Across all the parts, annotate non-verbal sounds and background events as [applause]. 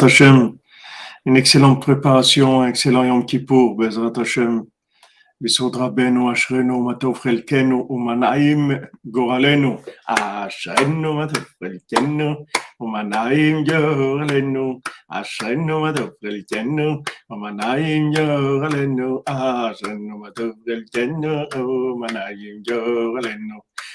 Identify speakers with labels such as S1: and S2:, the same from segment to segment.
S1: Hashem, une excellente préparation, un excellent Yom Kippour, Bezrat Hashem, Bisod Rabbeinu, Ashrenu, Matov Chelkenu, Umanaim, Goralenu, Ashrenu, Matov Chelkenu, Umanaim, Goralenu, Ashrenu, Matov Chelkenu, Umanaim, Goralenu, Ashrenu, Matov Chelkenu, Umanaim, Goralenu.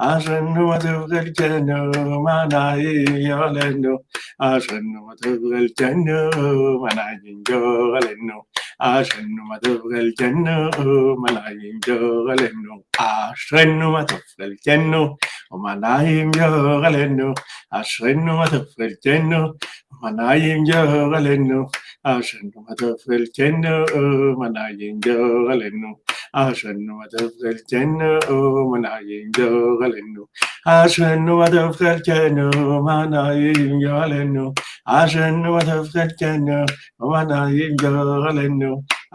S1: هاشنو متوخل جنو ومنايم جوغلنو هاشنو متوخل جنو ومنايم جوغلنو هاشنو متوخل جنو ومنايم ומנעים יור עלינו, אשרינו ותפלתנו, ומנעים יור עלינו, אשרינו ותפלתנו, ומנעים יור עלינו, אשרינו ותפלתנו, ומנעים יור עלינו, אשרינו ותפלתנו, ומנעים יור עלינו, אשרינו ותפלתנו, ומנעים יור עלינו,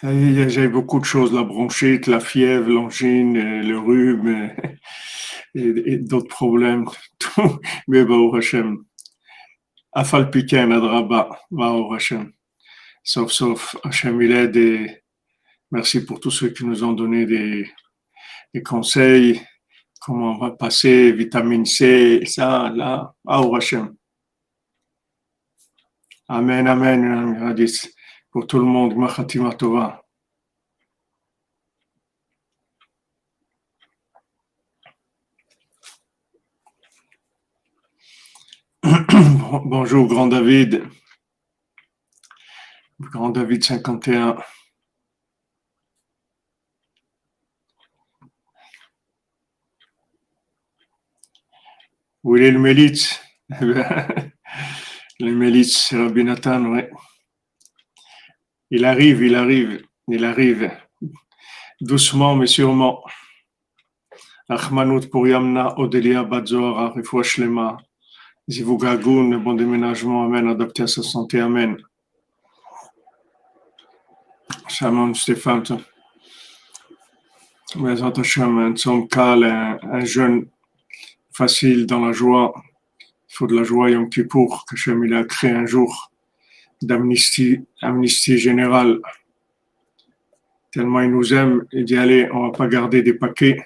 S1: J'ai beaucoup de choses, la bronchite, la fièvre, l'angine, euh, le rhume euh, et, d'autres problèmes. [laughs] Mais Baruch Hashem. Afal Piken, Adraba, Baruch Hashem. Sauf, sauf, Hashem, il aide et merci pour tous ceux qui nous ont donné des, conseils, comment on va passer, vitamine C, ça, là, Baruch Hashem. Amen, Amen, pour tout le monde. Machatima Tova. [coughs] Bonjour, Grand David. Grand David 51. Où est le Mélite [laughs] Le Mélite, c'est Rabbi Nathan, oui. Il arrive, il arrive, il arrive. Doucement mais sûrement. Achmanout pour Yamna, Odelia Badzora, Refoua Shlema. Zivou Gagoun, bon déménagement, Amen, adapté à sa santé, Amen. Shalom Stéphane. Mais Hashem, un somme un, jeune facile dans la joie. Il faut de la joie Yom Kippour, que Shem il a créé un jour d'amnistie amnistie générale. Tellement il nous aime, il dit allez, on va pas garder des paquets,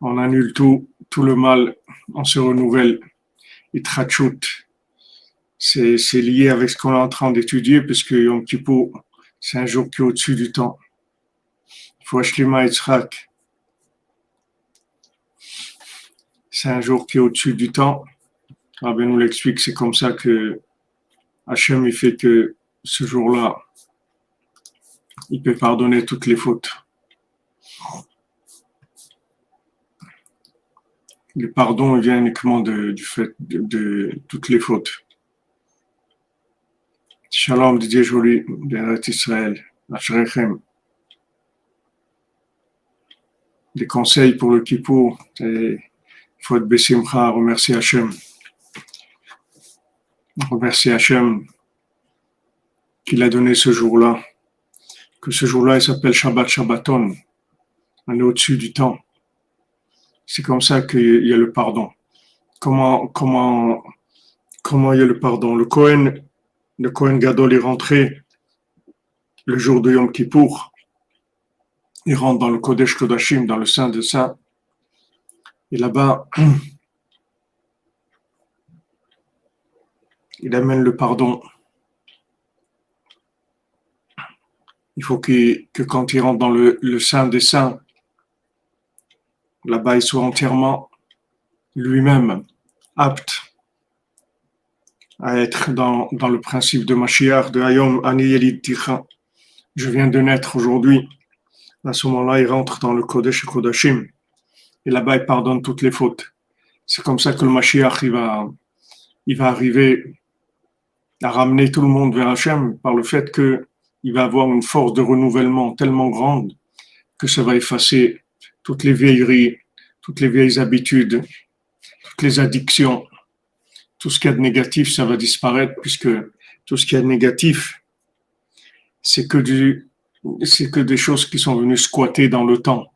S1: on annule tout, tout le mal, on se renouvelle. Il trachoute. C'est, lié avec ce qu'on est en train d'étudier, puisque Yom Kippur, c'est un jour qui est au-dessus du temps. Ashlima Yitzhak. C'est un jour qui est au-dessus du temps. Rabbi nous l'explique, c'est comme ça que Hachem, il fait que ce jour-là, il peut pardonner toutes les fautes. Le pardon vient uniquement du fait de, toutes les fautes. Shalom Didier Jolie, d'Eretz Israël, Ashrechem. Des conseils pour le Kippour, il faut être Bessimcha, remercier Hachem remercier Hachem qu'il a donné ce jour-là, que ce jour-là, il s'appelle Shabbat Shabbaton. On est au-dessus du temps. C'est comme ça qu'il y a le pardon. Comment, comment, comment il y a le pardon? Le Kohen, le Kohen Gadol est rentré le jour de Yom Kippour. Il rentre dans le Kodesh Kodashim, dans le Saint de Saint. Et là-bas, [clears throat] il amène le pardon. il faut que quand il rentre dans le, sein des saints, là-bas il soit entièrement lui-même apte à être dans, le principe de Mashiach, de Hayom Ani Je viens de naître aujourd'hui. À ce moment-là, il rentre dans le Kodesh Kodashim. Et là-bas, il pardonne toutes les fautes. C'est comme ça que le Mashiach, il va, il va arriver à ramener tout le monde vers Hachem par le fait qu'il va avoir une force de renouvellement tellement grande que ça va effacer toutes les vieilleries, toutes les vieilles habitudes, toutes les addictions, tout ce qui est négatif, ça va disparaître puisque tout ce qui est négatif, c'est que du, c'est que des choses qui sont venues squatter dans le temps.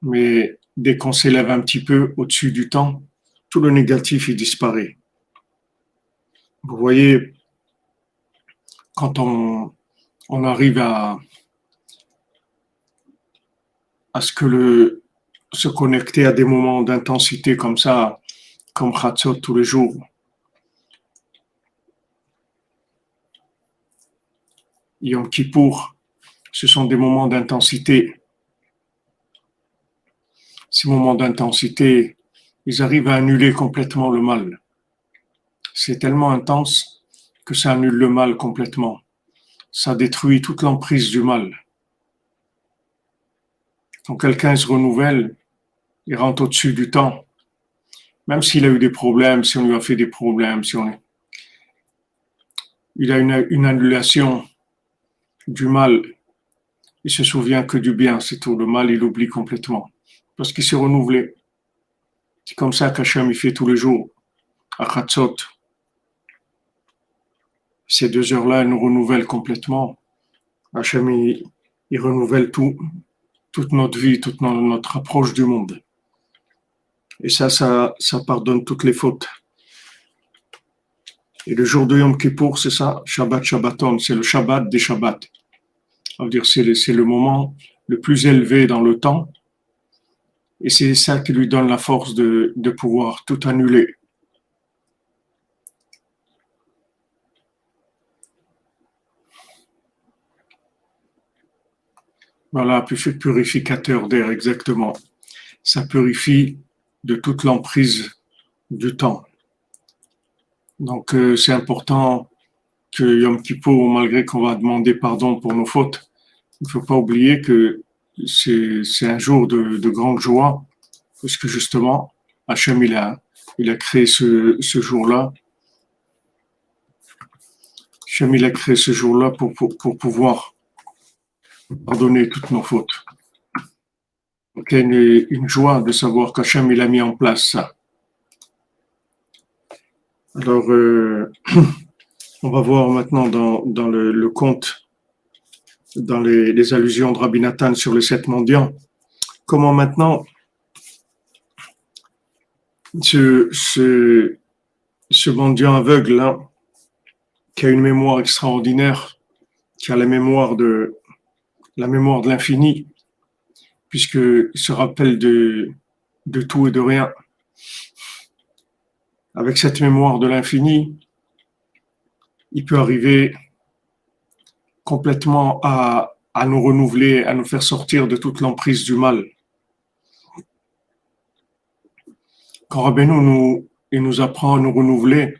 S1: Mais dès qu'on s'élève un petit peu au-dessus du temps, tout le négatif, il disparaît. Vous voyez, quand on, arrive à, à ce que le, se connecter à des moments d'intensité comme ça, comme Khatsot tous les jours, Yom Kippour, ce sont des moments d'intensité. Ces moments d'intensité, ils arrivent à annuler complètement le mal. C'est tellement intense que ça annule le mal complètement. Ça détruit toute l'emprise du mal. Quand quelqu'un se renouvelle, il rentre au-dessus du temps. Même s'il a eu des problèmes, si on lui a fait des problèmes, si on... il a une, une annulation du mal, il se souvient que du bien, c'est tout. Le mal, il oublie complètement. Parce qu'il s'est renouvelé. C'est comme ça qu'Hachem, il fait tous les jours. À Khatzot. Ces deux heures-là, elles nous renouvellent complètement. Hachem, il, il renouvelle tout, toute notre vie, toute notre approche du monde. Et ça, ça, pardonne toutes les fautes. Et le jour de Yom Kippour, c'est ça, Shabbat Shabbaton, c'est le Shabbat des Shabbats. Dire c'est le, moment le plus élevé dans le temps. Et c'est ça qui lui donne la force de pouvoir tout annuler. Voilà, purificateur d'air, exactement. Ça purifie de toute l'emprise du temps. Donc euh, c'est important que Yom Kippur, malgré qu'on va demander pardon pour nos fautes, il ne faut pas oublier que c'est un jour de, de, grande joie, parce que justement, Hachem, il a, il a créé ce, ce jour-là. Hachem, il a créé ce jour-là pour, pour, pour, pouvoir pardonner toutes nos fautes. Donc, il y a une, joie de savoir qu'Hachem, il a mis en place ça. Alors, euh, [clears throat] on va voir maintenant dans, dans le, conte, dans les, allusions de Rabbi Nathan sur les sept mendiants, comment maintenant ce, ce, ce mendiant aveugle qui a une mémoire extraordinaire, qui a la mémoire de la mémoire de l'infini, puisqu'il se rappelle de, tout et de rien avec cette mémoire de l'infini, il peut arriver complètement à, à, nous renouveler, à nous faire sortir de toute l'emprise du mal. Quand Rabbeinu nous, il nous apprend à nous renouveler,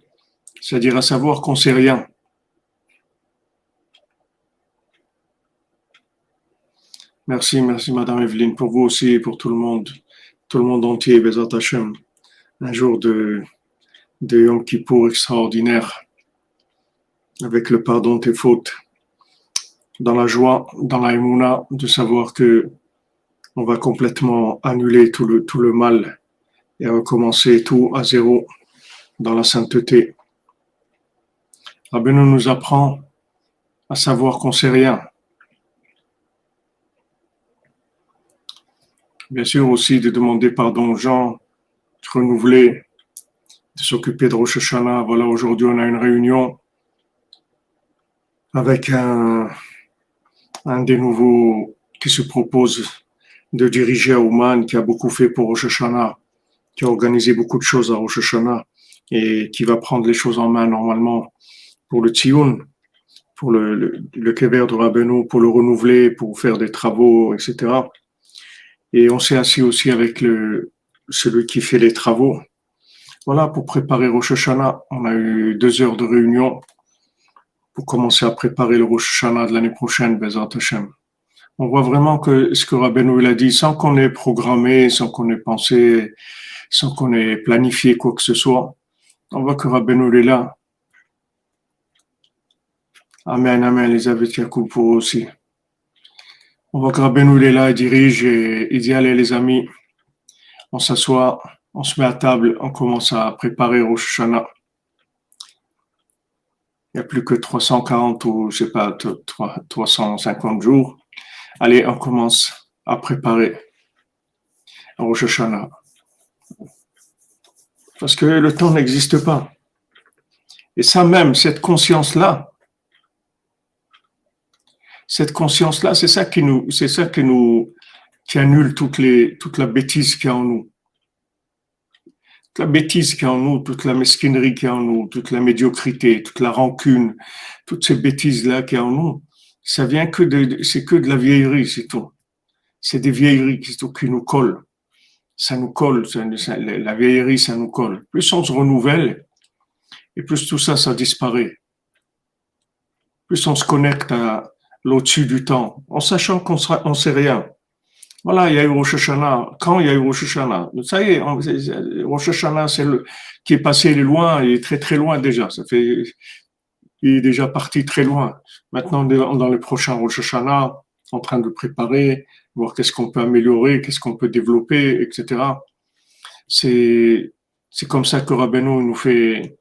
S1: c'est-à-dire à savoir qu'on sait rien. Merci, merci Madame Evelyne, pour vous aussi et pour tout le monde, tout le monde entier, Bezat Hashem. Un jour de, de Yom Kippour extraordinaire, avec le pardon de tes fautes, dans la joie, dans la émouna, de savoir que on va complètement annuler tout le, tout le mal et recommencer tout à zéro dans la sainteté. Rabbeinu nous apprend à savoir qu'on sait rien. Bien sûr aussi de demander pardon aux gens, de renouveler de s'occuper de Rosh Hashanah. Voilà, aujourd'hui, on a une réunion avec un, des nouveaux qui se propose de diriger à Ouman, qui a beaucoup fait pour Rosh Hashanah, qui a organisé beaucoup de choses à Rosh Hashanah et qui va prendre les choses en main normalement pour le Tzion. pour le, le, de Rabbeinu, pour le renouveler, pour faire des travaux, etc. Et on s'est assis aussi avec celui qui fait les travaux. Voilà, pour préparer Rosh Hashanah, on a eu deux heures de réunion pour commencer à préparer le Rosh Hashanah de l'année prochaine, Bezat Hashem. On voit vraiment que ce que Rabbeinu il a dit, sans qu'on ait programmé, sans qu'on ait pensé, sans qu'on ait planifié quoi que ce soit, on voit que Rabbeinu est là. Amen, amen, Elisabeth Yacoub pour aussi. On voit que Rabbeinu est là, il dirige et il dit allez les amis, on s'assoit, on se met à table, on commence à préparer Rosh Hashanah. Il n'y a plus que 340 ou je sais pas 350 jours. Allez, on commence à préparer Rosh Hashanah. Parce que le temps n'existe pas. Et ça même, cette conscience-là, cette conscience-là, c'est ça qui nous, c'est ça qui nous, qui annule toutes les, toute la bêtise qu'il y a en nous. Toute la bêtise qu'il y a en nous, toute la mesquinerie qu'il y a en nous, toute la médiocrité, toute la rancune, toutes ces bêtises-là qu'il y a en nous, ça vient que de, c'est que de la vieillerie, c'est tout. C'est des vieilleries qui, qui nous collent ça nous colle, la vieillerie, ça nous colle. Plus on se renouvelle, et plus tout ça, ça disparaît. Plus on se connecte à l'au-dessus du temps, en sachant qu'on ne sait rien. Voilà, il y a eu Rosh Hashanah. Quand il y a eu Rosh Hashanah? Ça y est, Rosh Hashanah, c'est le qui est passé, loin, il est très très loin déjà. Ça fait, il est déjà parti très loin. Maintenant, dans les prochains Rosh Hashanah, en train de préparer, voir qu'est-ce qu'on peut améliorer, qu'est-ce qu'on peut développer, etc. C'est, c'est comme ça que Rabbeinu nous fait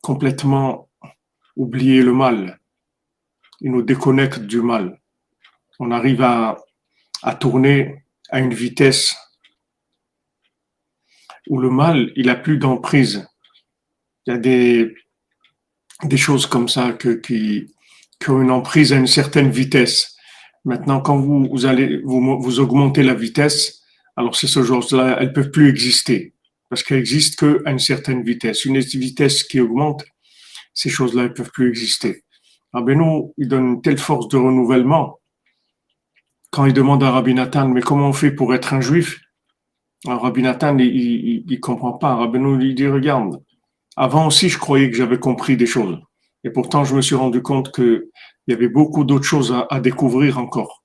S1: complètement oublier le mal. Il nous déconnecte du mal. On arrive à, à tourner à une vitesse où le mal, il a plus d'emprise. Il y a des, des choses comme ça que, qui, qui ont une emprise à une certaine vitesse. Maintenant, quand vous, vous allez vous, vous augmentez la vitesse, alors ces choses-là, elles peuvent plus exister parce qu'elles existent qu'à une certaine vitesse. Une vitesse qui augmente, ces choses-là, elles peuvent plus exister. Rabbi nous, il donne une telle force de renouvellement. Quand il demande à Rabbi Nathan, mais comment on fait pour être un juif? Alors Rabbi Nathan, il, il comprend pas. Rabbi il dit, regarde, avant aussi, je croyais que j'avais compris des choses. Et pourtant, je me suis rendu compte que il y avait beaucoup d'autres choses à, à, découvrir encore.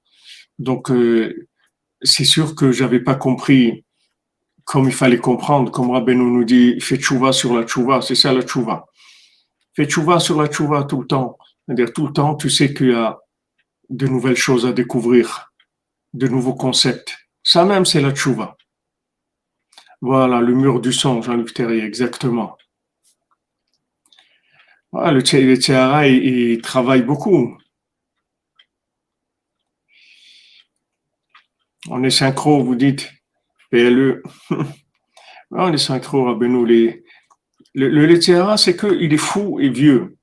S1: Donc, euh, c'est sûr que j'avais pas compris comme il fallait comprendre, comme Rabbeinu nous dit, fais tchouva sur la tchouva, c'est ça la tchouva. Fais tchouva sur la tchouva tout le temps. C'est-à-dire tout le temps, tu sais qu'il y a de nouvelles choses à découvrir, de nouveaux concepts. Ça même, c'est la tchouva. Voilà, le mur du son, Jean-Luc Terrier, exactement. Ah, le, le il, travaille beaucoup. On est synchro, vous dites, PLE. [laughs] on est synchro, Rabbeinu. Les, le, le, c'est qu'il est fou et vieux.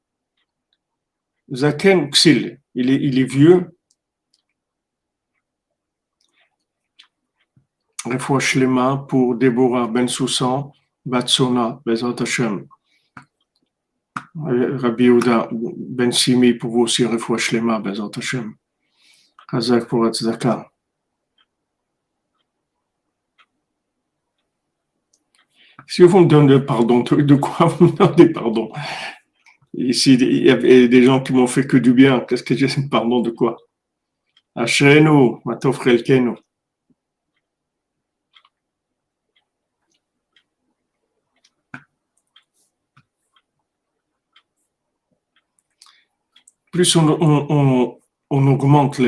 S1: Zaken Xil, il est, il est vieux. Refoua Shlema pour Deborah Ben Soussan, Batsona, Bezat Hashem. Rabbi Ouda Ben Simi pour vous aussi, Refoua Shlema, Bezat Hashem. Hazak pour Atzaka. Si vous me donnez pardon, de quoi vous me donnez pardon? Ici, il y avait des gens qui m'ont fait que du bien. Qu'est-ce que j'ai [laughs] pardon de quoi? Ashrenu, Matov Relkenu. plus on, augmente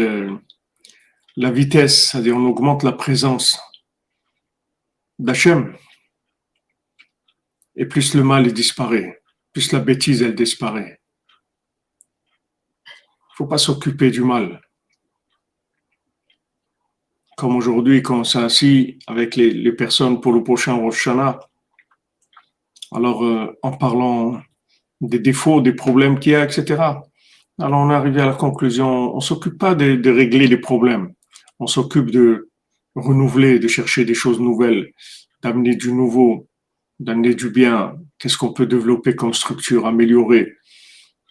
S1: la vitesse, c'est-à-dire on augmente la présence d'Hachem, et plus le mal disparaît, la bêtise elle disparaît. Il faut pas s'occuper du mal. Comme aujourd'hui, quand on s'est assis avec les, personnes pour le prochain Rosh alors euh, en parlant des défauts, des problèmes qu'il y a, etc. Alors on est arrivé à la conclusion, on s'occupe pas de, régler les problèmes, on s'occupe de renouveler, de chercher des choses nouvelles, d'amener du nouveau, d'amener du bien, qu'est-ce qu'on peut développer comme structure, améliorer.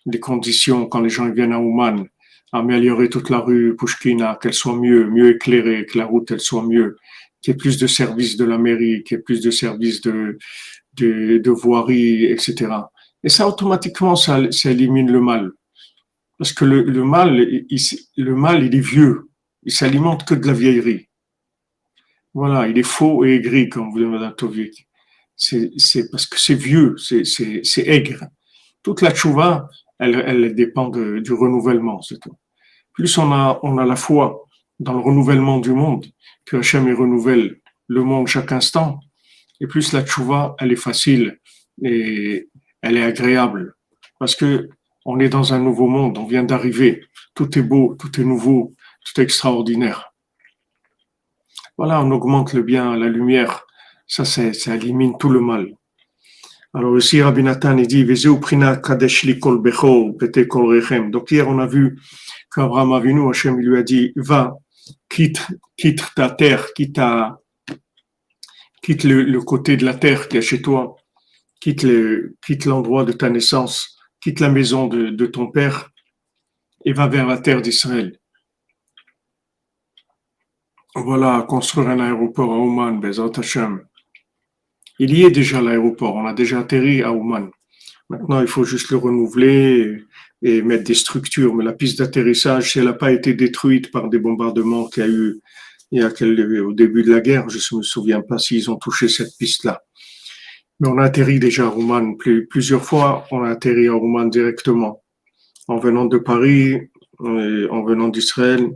S1: des conditions quand les gens viennent à Ouman, améliorer toute la rue Pushkina, qu'elle soit mieux, mieux éclairée, que la route elle soit mieux, qu'il y ait plus de services de la mairie, qu'il y ait plus de services de, de, de voirie, etc. Et ça, automatiquement, ça, ça élimine le mal. Parce que le, le mal, le mal, il est vieux. Il s'alimente que de la vieillerie. Voilà, il est faux et aigri, comme vous dites, Madame Tovik. C'est parce que c'est vieux, c'est aigre. Toute la tchouva, elle, elle dépend de, du renouvellement, c'est tout. Plus on a, on a la foi dans le renouvellement du monde, que Hachem renouvelle le monde chaque instant, et plus la tchouva, elle est facile et elle est agréable. Parce que on est dans un nouveau monde, on vient d'arriver. Tout est beau, tout est nouveau, tout est extraordinaire. Voilà, on augmente le bien, la lumière. Ça, ça élimine tout le mal. Alors ici, Rabbi Nathan, il dit, donc hier, on a vu qu'Abraham Avinu, Hachem, lui a dit, va, quitte, quitte ta terre, quitte, quitte le, côté de la terre qui est chez toi, quitte, le, quitte l'endroit de ta naissance, quitte la maison de, ton père et va vers la terre d'Israël. Voilà, construire un aéroport à Ouman, Bezat Hashem. Il y est déjà l'aéroport, on a déjà atterri à Ouman. Maintenant, il faut juste le renouveler et, mettre des structures. Mais la piste d'atterrissage, si elle n'a pas été détruite par des bombardements qu'il y a eu il y a au début de la guerre, je ne me souviens pas s'ils ont touché cette piste-là. Mais on a atterri déjà à Ouman plusieurs fois. On a atterri à Ouman directement en venant de Paris, et en venant d'Israël.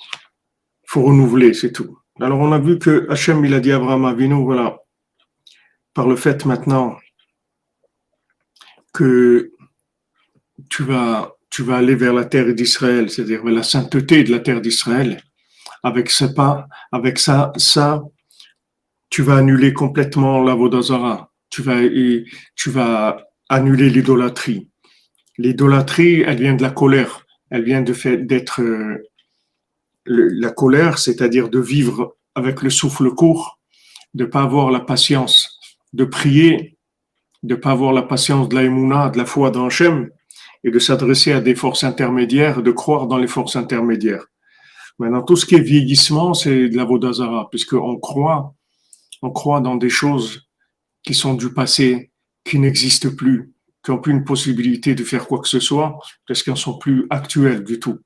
S1: Il faut renouveler, c'est tout. Alors on a vu que Hachem, il a dit à Abraham Avinu, voilà, par le fait maintenant que tu vas, tu vas aller vers la terre d'Israël, c'est-à-dire vers la sainteté de la terre d'Israël, avec ça, avec ça, ça, tu vas annuler complètement la Vodazara. Tu vas, tu vas annuler l'idolâtrie. L'idolâtrie, elle vient de la colère. Elle vient de d'être la colère, c'est-à-dire de vivre avec le souffle court, de pas avoir la patience de prier, de pas avoir la patience de l'aïmouna, de la foi dans et de s'adresser à des forces intermédiaires, de croire dans les forces intermédiaires. Maintenant, tout ce qui est vieillissement, c'est de la Vodazara, puisqu'on croit, on croit dans des choses qui sont du passé, qui n'existent plus, qui n'ont plus une possibilité de faire quoi que ce soit, parce qu'elles ne sont plus actuelles du tout.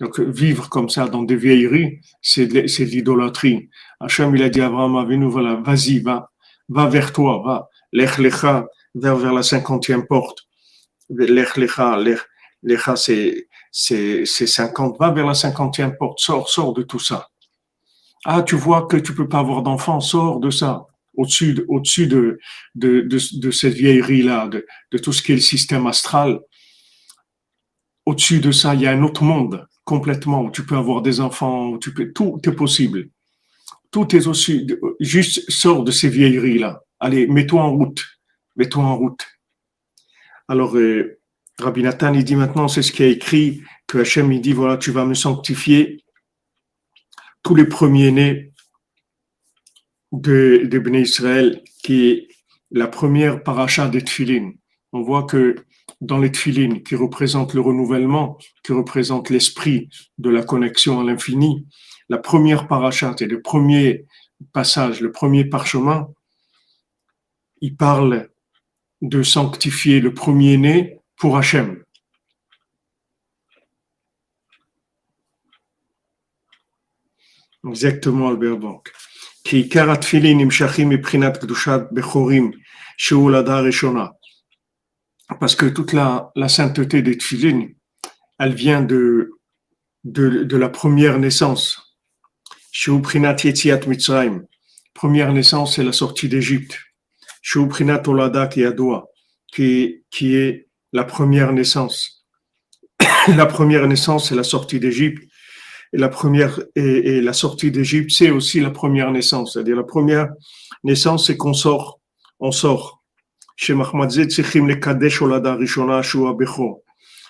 S1: Donc, vivre comme ça dans des vieilleries, c'est de, l'idolâtrie. Hachem, il a dit à Abraham, nous voilà, vas-y, va, va vers toi, va, lech lecha, vers, vers la cinquantième porte. Lech lecha, lech lecha, c'est, c'est, c'est cinquante, va vers la cinquantième porte, sors, sors de tout ça. Ah, tu vois que tu peux pas avoir d'enfant, sors de ça. Au-dessus, de, au-dessus de, de, de, de cette vieillerie-là, de, de tout ce qui est le système astral, au-dessus de ça, il y a un autre monde complètement, tu peux avoir des enfants, tu peux, tout est possible. Tout est aussi, juste sors de ces vieilleries-là. Allez, mets-toi en route. Mets-toi en route. Alors, euh, Rabbi Nathan, il dit maintenant, c'est ce qui a écrit, que Hachem, il dit, voilà, tu vas me sanctifier tous les premiers-nés de, de Israël, qui est la première paracha des Tfilin. On voit que dans les tfilines qui représentent le renouvellement, qui représentent l'esprit de la connexion à l'infini, la première parachat et le premier passage, le premier parchemin, il parle de sanctifier le premier-né pour Hachem. Exactement, Albert Bank. Parce que toute la, sainteté des tfilin, elle vient de, de, la première naissance. Première naissance, c'est la sortie d'Égypte. qui, qui est la première naissance. [coughs] la première naissance, c'est la sortie d'Égypte. Et la première et la sortie d'Égypte, c'est aussi la première naissance. C'est-à-dire la première naissance, c'est qu'on sort, on sort.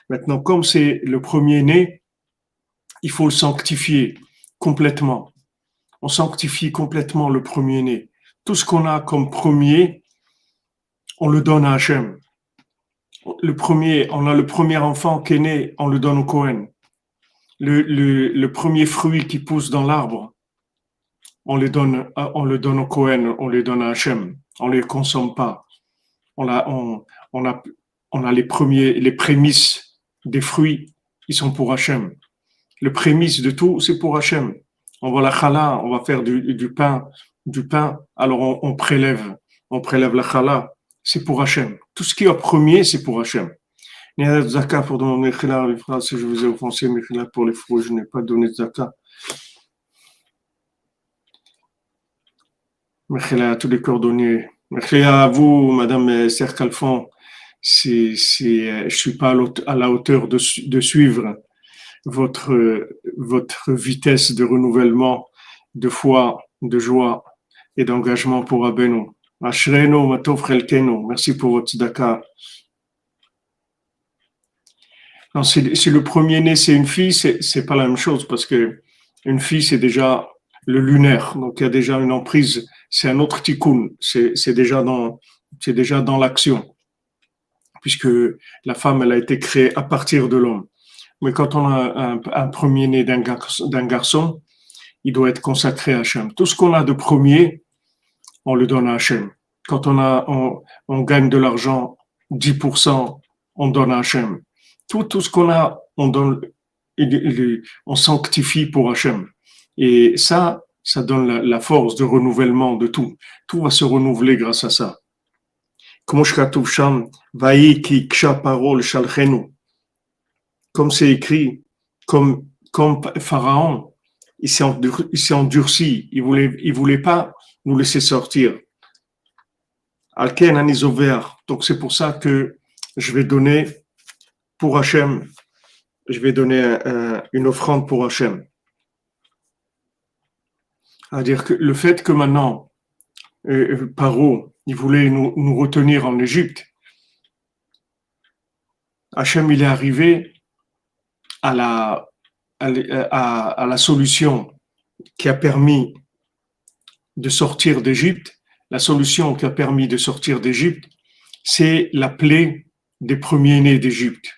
S1: Maintenant, comme c'est le premier-né, il faut le sanctifier complètement. On sanctifie complètement le premier-né. Tout ce qu'on a comme premier, on le donne à Hachem. le premier, on a le premier enfant qui est né, on le donne au Cohen. Le, premier fruit qui pousse dans l'arbre, on le donne, on le donne au Cohen, on le donne à Hachem. On ne les consomme pas. On a, on, on, a, on a les premiers, les prémices des fruits, ils sont pour Hachem. Le prémisse de tout, c'est pour Hachem. On va la chala, on va faire du, du pain, du pain. Alors on, on prélève, on prélève la chala c'est pour Hachem. Tout ce qui est premier, c'est pour Hachem. Zaka pour demander si je vous ai offensé, pour les fous, je n'ai pas donné de Zaka. Merci à tous les cordonniers. Merci à vous, Madame Serre Calfon. C'est, c'est, je suis pas à la hauteur de, suivre votre, vitesse de renouvellement, de foi, de joie et d'engagement pour Abeno. Merci pour votre tzedaka. si, le premier-né, c'est une fille, c'est pas la même chose parce que une fille, c'est déjà le lunaire. Donc, il y a déjà une emprise. C'est un autre tikkun. C'est, déjà dans, c'est déjà dans l'action. Puisque la femme, elle a été créée à partir de l'homme. Mais quand on a un, premier-né d'un garçon, il doit être consacré à Hachem. Tout ce qu'on a de premier, on le donne à Hachem. Quand on, a, on, gagne de l'argent, 10%, on donne à Hachem. Tout, tout ce qu'on a, on donne, on sanctifie pour Hachem. Et ça, ça donne la, force de renouvellement de tout. Tout va se renouveler grâce à ça. Comme c'est écrit, comme, comme Pharaon, il s'est endurci, il voulait, il voulait pas nous laisser sortir. Alken Anizover. Donc c'est pour ça que je vais donner pour Hachem, je vais donner une offrande pour Hachem. C'est-à-dire que le fait que maintenant, euh, Paro, il voulait nous, nous retenir en Égypte, Hachem, il est arrivé à la, à, à la solution qui a permis de sortir d'Égypte la solution qui a permis de sortir d'Égypte, c'est la plaie des premiers-nés d'Égypte.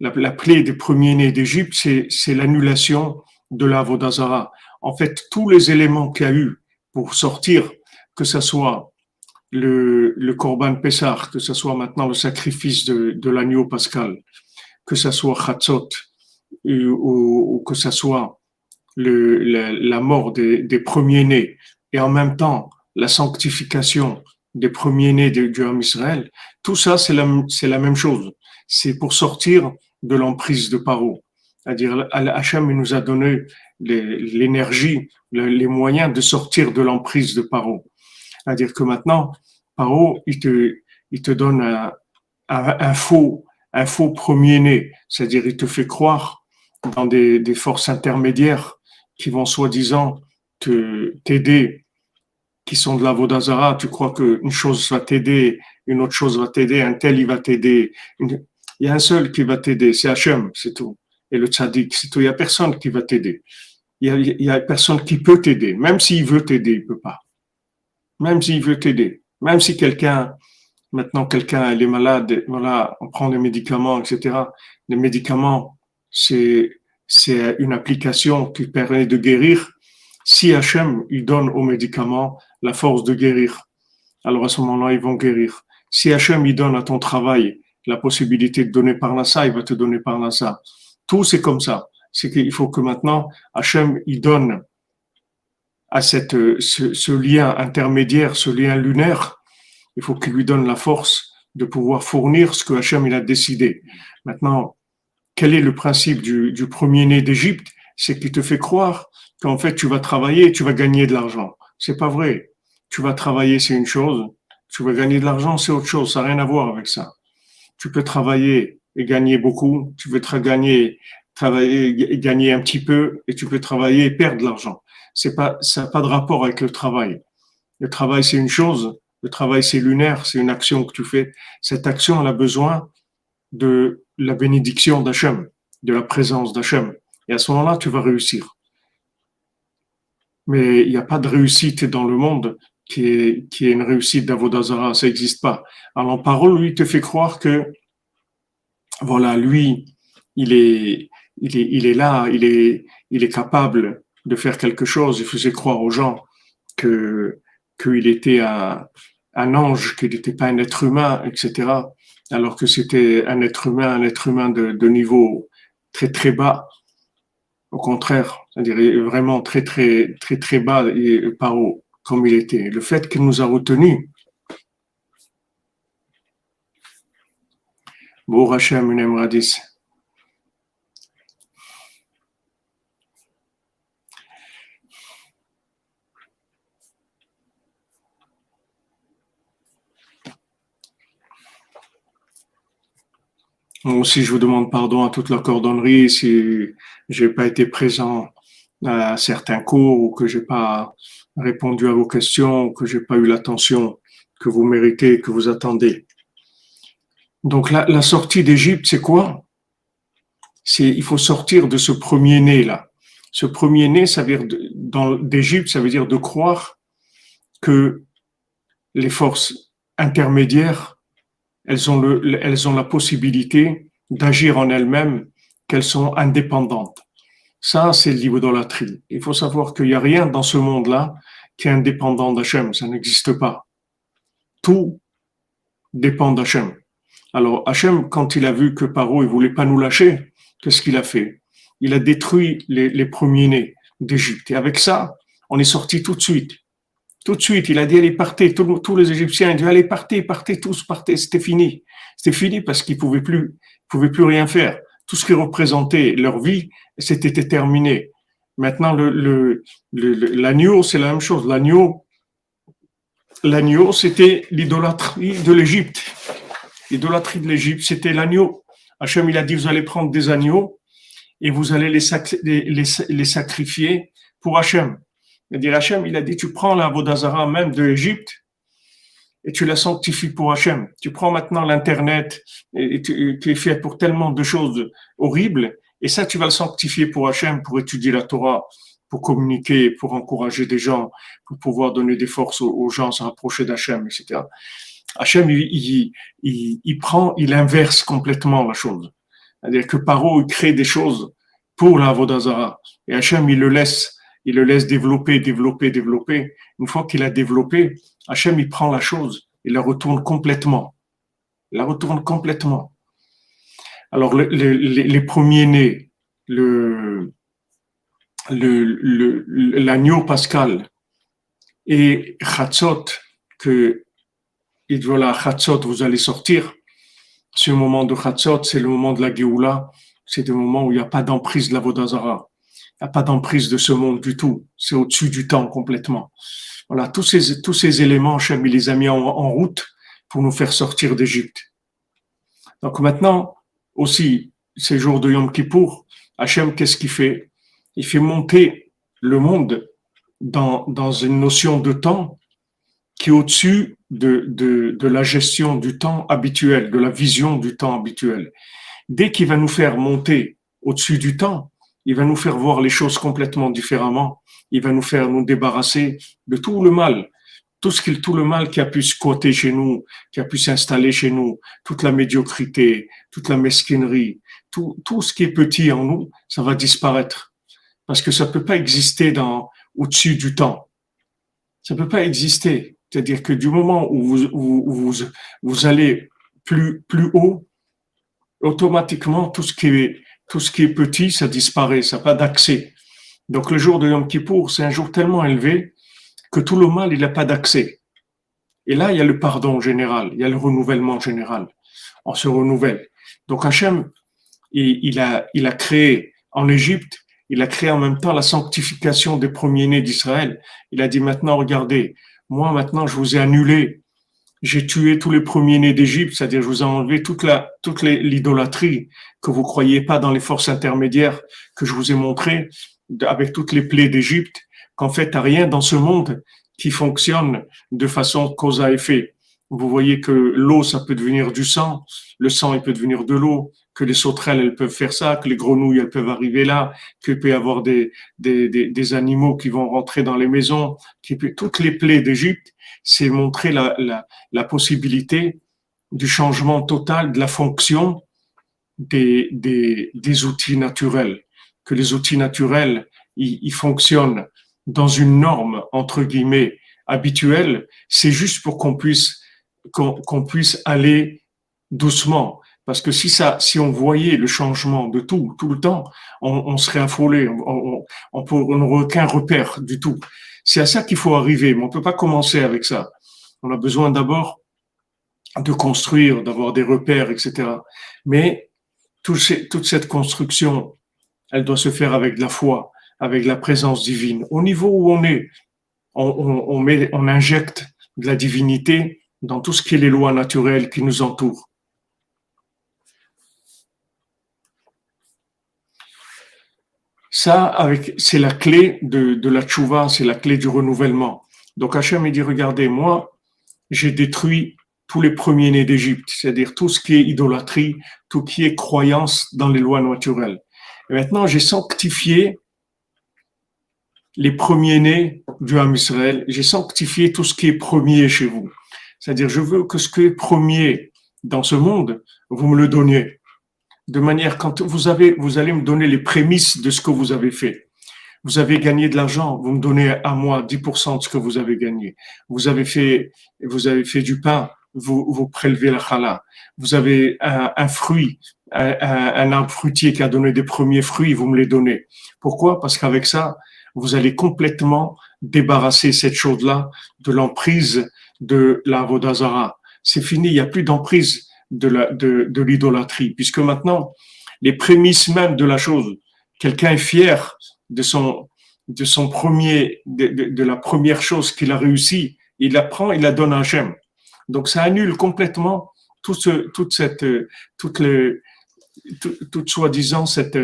S1: La, plaie des premiers-nés d'Égypte, c'est l'annulation de la Vodazara. En fait, tous les éléments qu'il y a eu pour sortir, que ce soit le, le Korban Pessah, que ce soit maintenant le sacrifice de, l'agneau pascal, que ce soit Chatzot, ou, que ce soit le, la, mort des, des premiers-nés, et en même temps la sanctification des premiers-nés du homme Israël, tout ça, c'est la, la même chose. C'est pour sortir de l'emprise de Paro. C'est-à-dire, Hachem nous a donné l'énergie, les moyens de sortir de l'emprise de Paro. C'est-à-dire que maintenant, Paro, il te, il te donne un, faux, un faux premier-né. C'est-à-dire, il te fait croire dans des, des forces intermédiaires qui vont soi-disant te, t'aider qui sont de la Vodazara, tu crois qu'une chose va t'aider, une autre chose va t'aider, un tel il va t'aider. Il y a un seul qui va t'aider, c'est Hachem, c'est tout. Et le tzaddik, c'est tout. Il y a personne qui va t'aider. Il y a, il a personne qui peut t'aider. Même s'il veut t'aider, il peut pas. Même s'il veut t'aider. Même si quelqu'un, maintenant quelqu'un est malade, voilà, on prend des médicaments, etc. Les médicaments, c'est, c'est une application qui permet de guérir. Si Hachem, il donne aux médicaments la force de guérir. Alors à ce moment-là, ils vont guérir. Si Hachem il donne à ton travail la possibilité de donner par Nassa, il va te donner par Nassa. Tout c'est comme ça. C'est qu'il faut que maintenant Hachem il donne à cette ce, lien intermédiaire, ce lien lunaire, il faut qu'il lui donne la force de pouvoir fournir ce que Hachem il a décidé. Maintenant, quel est le principe du, du premier-né d'Égypte? C'est qu'il te fait croire qu'en fait tu vas travailler et tu vas gagner de l'argent. C'est pas vrai tu vas travailler, c'est une chose. Tu vas gagner de l'argent, c'est autre chose. Ça n'a rien à voir avec ça. Tu peux travailler et gagner beaucoup. Tu peux te gagner, travailler gagner un petit peu, et tu peux travailler et perdre de l'argent. C'est pas, ça n'a pas de rapport avec le travail. Le travail, c'est une chose. Le travail, c'est lunaire. C'est une action que tu fais. Cette action, elle a besoin de la bénédiction d'Hachem, de la présence d'Hachem. Et à ce moment-là, tu vas réussir. Mais il n'y a pas de réussite dans le monde qui est, qui est une réussite d'Avodazara, ça n'existe pas. Alors, parole, lui, te fait croire que voilà, lui, il est, il est, là, il est, il est capable de faire quelque chose. Il faisait croire aux gens que qu'il était un, ange, qu'il n'était pas un être humain, etc. Alors que c'était un être humain, un être humain de, niveau très très bas. Au contraire, c'est-à-dire vraiment très très très très bas et pas haut comme il était. Le fait qu'il nous a retenus. Bon aussi, je vous demande pardon à toute la cordonnerie si j'ai pas été présent à certains cours ou que j'ai pas répondu à vos questions ou que j'ai pas eu l'attention que vous méritez, que vous attendez. Donc la, la sortie d'Égypte, c'est quoi? C'est il faut sortir de ce premier né là. Ce premier né, ça veut dire d'Égypte, ça veut dire de croire que les forces intermédiaires elles ont, le, elles ont la possibilité d'agir en elles-mêmes, qu'elles sont indépendantes. Ça, c'est le d'idolâtrie. Il faut savoir qu'il n'y a rien dans ce monde-là qui est indépendant d'Hachem. Ça n'existe pas. Tout dépend d'Hachem. Alors, Hachem, quand il a vu que Paro, il voulait pas nous lâcher, qu'est-ce qu'il a fait? Il a détruit les, les premiers-nés d'Égypte. Et avec ça, on est sorti tout de suite. Tout de suite, il a dit allez partez, tous, les Égyptiens, ils dit allez partez, partez tous, partez, c'était fini. C'était fini parce qu'ils pouvaient plus, pouvaient plus rien faire. Tout ce qui représentait leur vie, c'était terminé. Maintenant, le, le, l'agneau, c'est la même chose. L'agneau, l'agneau, c'était l'idolâtrie de l'Égypte. L'idolâtrie de l'Égypte, c'était l'agneau. Hachem, il a dit, vous allez prendre des agneaux et vous allez les, les, les sacrifier pour Hachem. Il dit Hachem, il a dit, tu prends la Vodazara même de l'Égypte et tu la sanctifies pour Hachem. Tu prends maintenant l'Internet et tu, es fait pour tellement de choses horribles et ça, tu vas le sanctifier pour Hachem, pour étudier la Torah, pour communiquer, pour encourager des gens, pour pouvoir donner des forces aux, gens, se rapprocher d'Hachem, etc. Hachem, il, il, il, prend, il inverse complètement la chose. C'est-à-dire que Paro, il crée des choses pour la Vodazara et Hachem, il le laisse il le laisse développer, développer, développer. Une fois qu'il a développé, Hachem, il prend la chose, il la retourne complètement. Il la retourne complètement. Alors, les, premiers-nés, le, l'agneau pascal et Chatzot, que il voilà, Chatzot, vous allez sortir. Ce moment de Chatzot, c'est le moment de la Géoula, c'est le moment où il n'y a pas d'emprise de la Vodazara n'y a pas d'emprise de ce monde du tout. C'est au-dessus du temps complètement. Voilà, tous ces, tous ces éléments, Hachem, il les a mis en, route pour nous faire sortir d'Égypte. Donc maintenant, aussi, ces jours de Yom Kippour, Hachem, qu'est-ce qu'il fait? Il fait monter le monde dans, dans une notion de temps qui est au-dessus de, de, de la gestion du temps habituel, de la vision du temps habituel. Dès qu'il va nous faire monter au-dessus du temps, il va nous faire voir les choses complètement différemment. Il va nous faire nous débarrasser de tout le mal, tout ce qui, tout le mal qui a pu squatter chez nous, qui a pu s'installer chez nous, toute la médiocrité, toute la mesquinerie, tout, tout ce qui est petit en nous, ça va disparaître. Parce que ça peut pas exister dans, au-dessus du temps. Ça peut pas exister. C'est-à-dire que du moment où vous, où vous, vous allez plus, plus haut, automatiquement, tout ce qui est tout ce qui est petit, ça disparaît, ça n'a pas d'accès. Donc le jour de Yom Kippour, c'est un jour tellement élevé que tout le mal, il n'a pas d'accès. Et là, il y a le pardon général, il y a le renouvellement général. On se renouvelle. Donc Hachem, il, a, il a créé en Égypte, il a créé en même temps la sanctification des premiers-nés d'Israël. Il a dit maintenant, regardez, moi maintenant, je vous ai annulé j'ai tué tous les premiers-nés d'Égypte, c'est-à-dire je vous ai enlevé toute l'idolâtrie que vous croyez pas dans les forces intermédiaires que je vous ai montré avec toutes les plaies d'Égypte, qu'en fait, il a rien dans ce monde qui fonctionne de façon cause à effet. Vous voyez que l'eau, ça peut devenir du sang, le sang, il peut devenir de l'eau, que les sauterelles, elles peuvent faire ça, que les grenouilles, elles peuvent arriver là, qu'il peut y avoir des, des, des, des, animaux qui vont rentrer dans les maisons, qui peut, toutes les plaies d'Égypte, c'est montrer la, la, la possibilité du changement total de la fonction des, des, des outils naturels, que les outils naturels, ils, fonctionnent dans une norme, entre guillemets, habituelle, c'est juste pour qu'on puisse, qu'on puisse aller doucement. Parce que si ça, si on voyait le changement de tout, tout le temps, on, on serait affolé, on, n'aurait aucun repère du tout. C'est à ça qu'il faut arriver, mais on peut pas commencer avec ça. On a besoin d'abord de construire, d'avoir des repères, etc. Mais toute cette construction, elle doit se faire avec la foi, avec la présence divine. Au niveau où on est, on, injecte de la divinité dans tout ce qui est les lois naturelles qui nous entourent. Ça, c'est la clé de, la tchouva, c'est la clé du renouvellement. Donc Hachem, dit, regardez, moi, j'ai détruit tous les premiers-nés d'Égypte, c'est-à-dire tout ce qui est idolâtrie, tout ce qui est croyance dans les lois naturelles. Et maintenant, j'ai sanctifié les premiers-nés du Ham Israël. J'ai sanctifié tout ce qui est premier chez vous. C'est-à-dire, je veux que ce qui est premier dans ce monde, vous me le donniez de manière quand vous avez, vous allez me donner les prémices de ce que vous avez fait. Vous avez gagné de l'argent, vous me donnez à moi 10% de ce que vous avez gagné. Vous avez fait, vous avez fait du pain, vous, vous prélevez la chala. Vous avez un, fruit, un, un, arbre fruitier qui a donné des premiers fruits, vous me les donnez. Pourquoi? Parce qu'avec ça, vous allez complètement débarrasser cette chose-là de l'emprise de la Vodazara. C'est fini, il n'y a plus d'emprise de, la, de, de l'idolâtrie, puisque maintenant, les prémices même de la chose, quelqu'un est fier de son, de son premier, de, de, la première chose qu'il a réussi, il la prend, il la donne à Hachem. Donc ça annule complètement tout ce, toute cette, toute le, toute, soi-disant cette,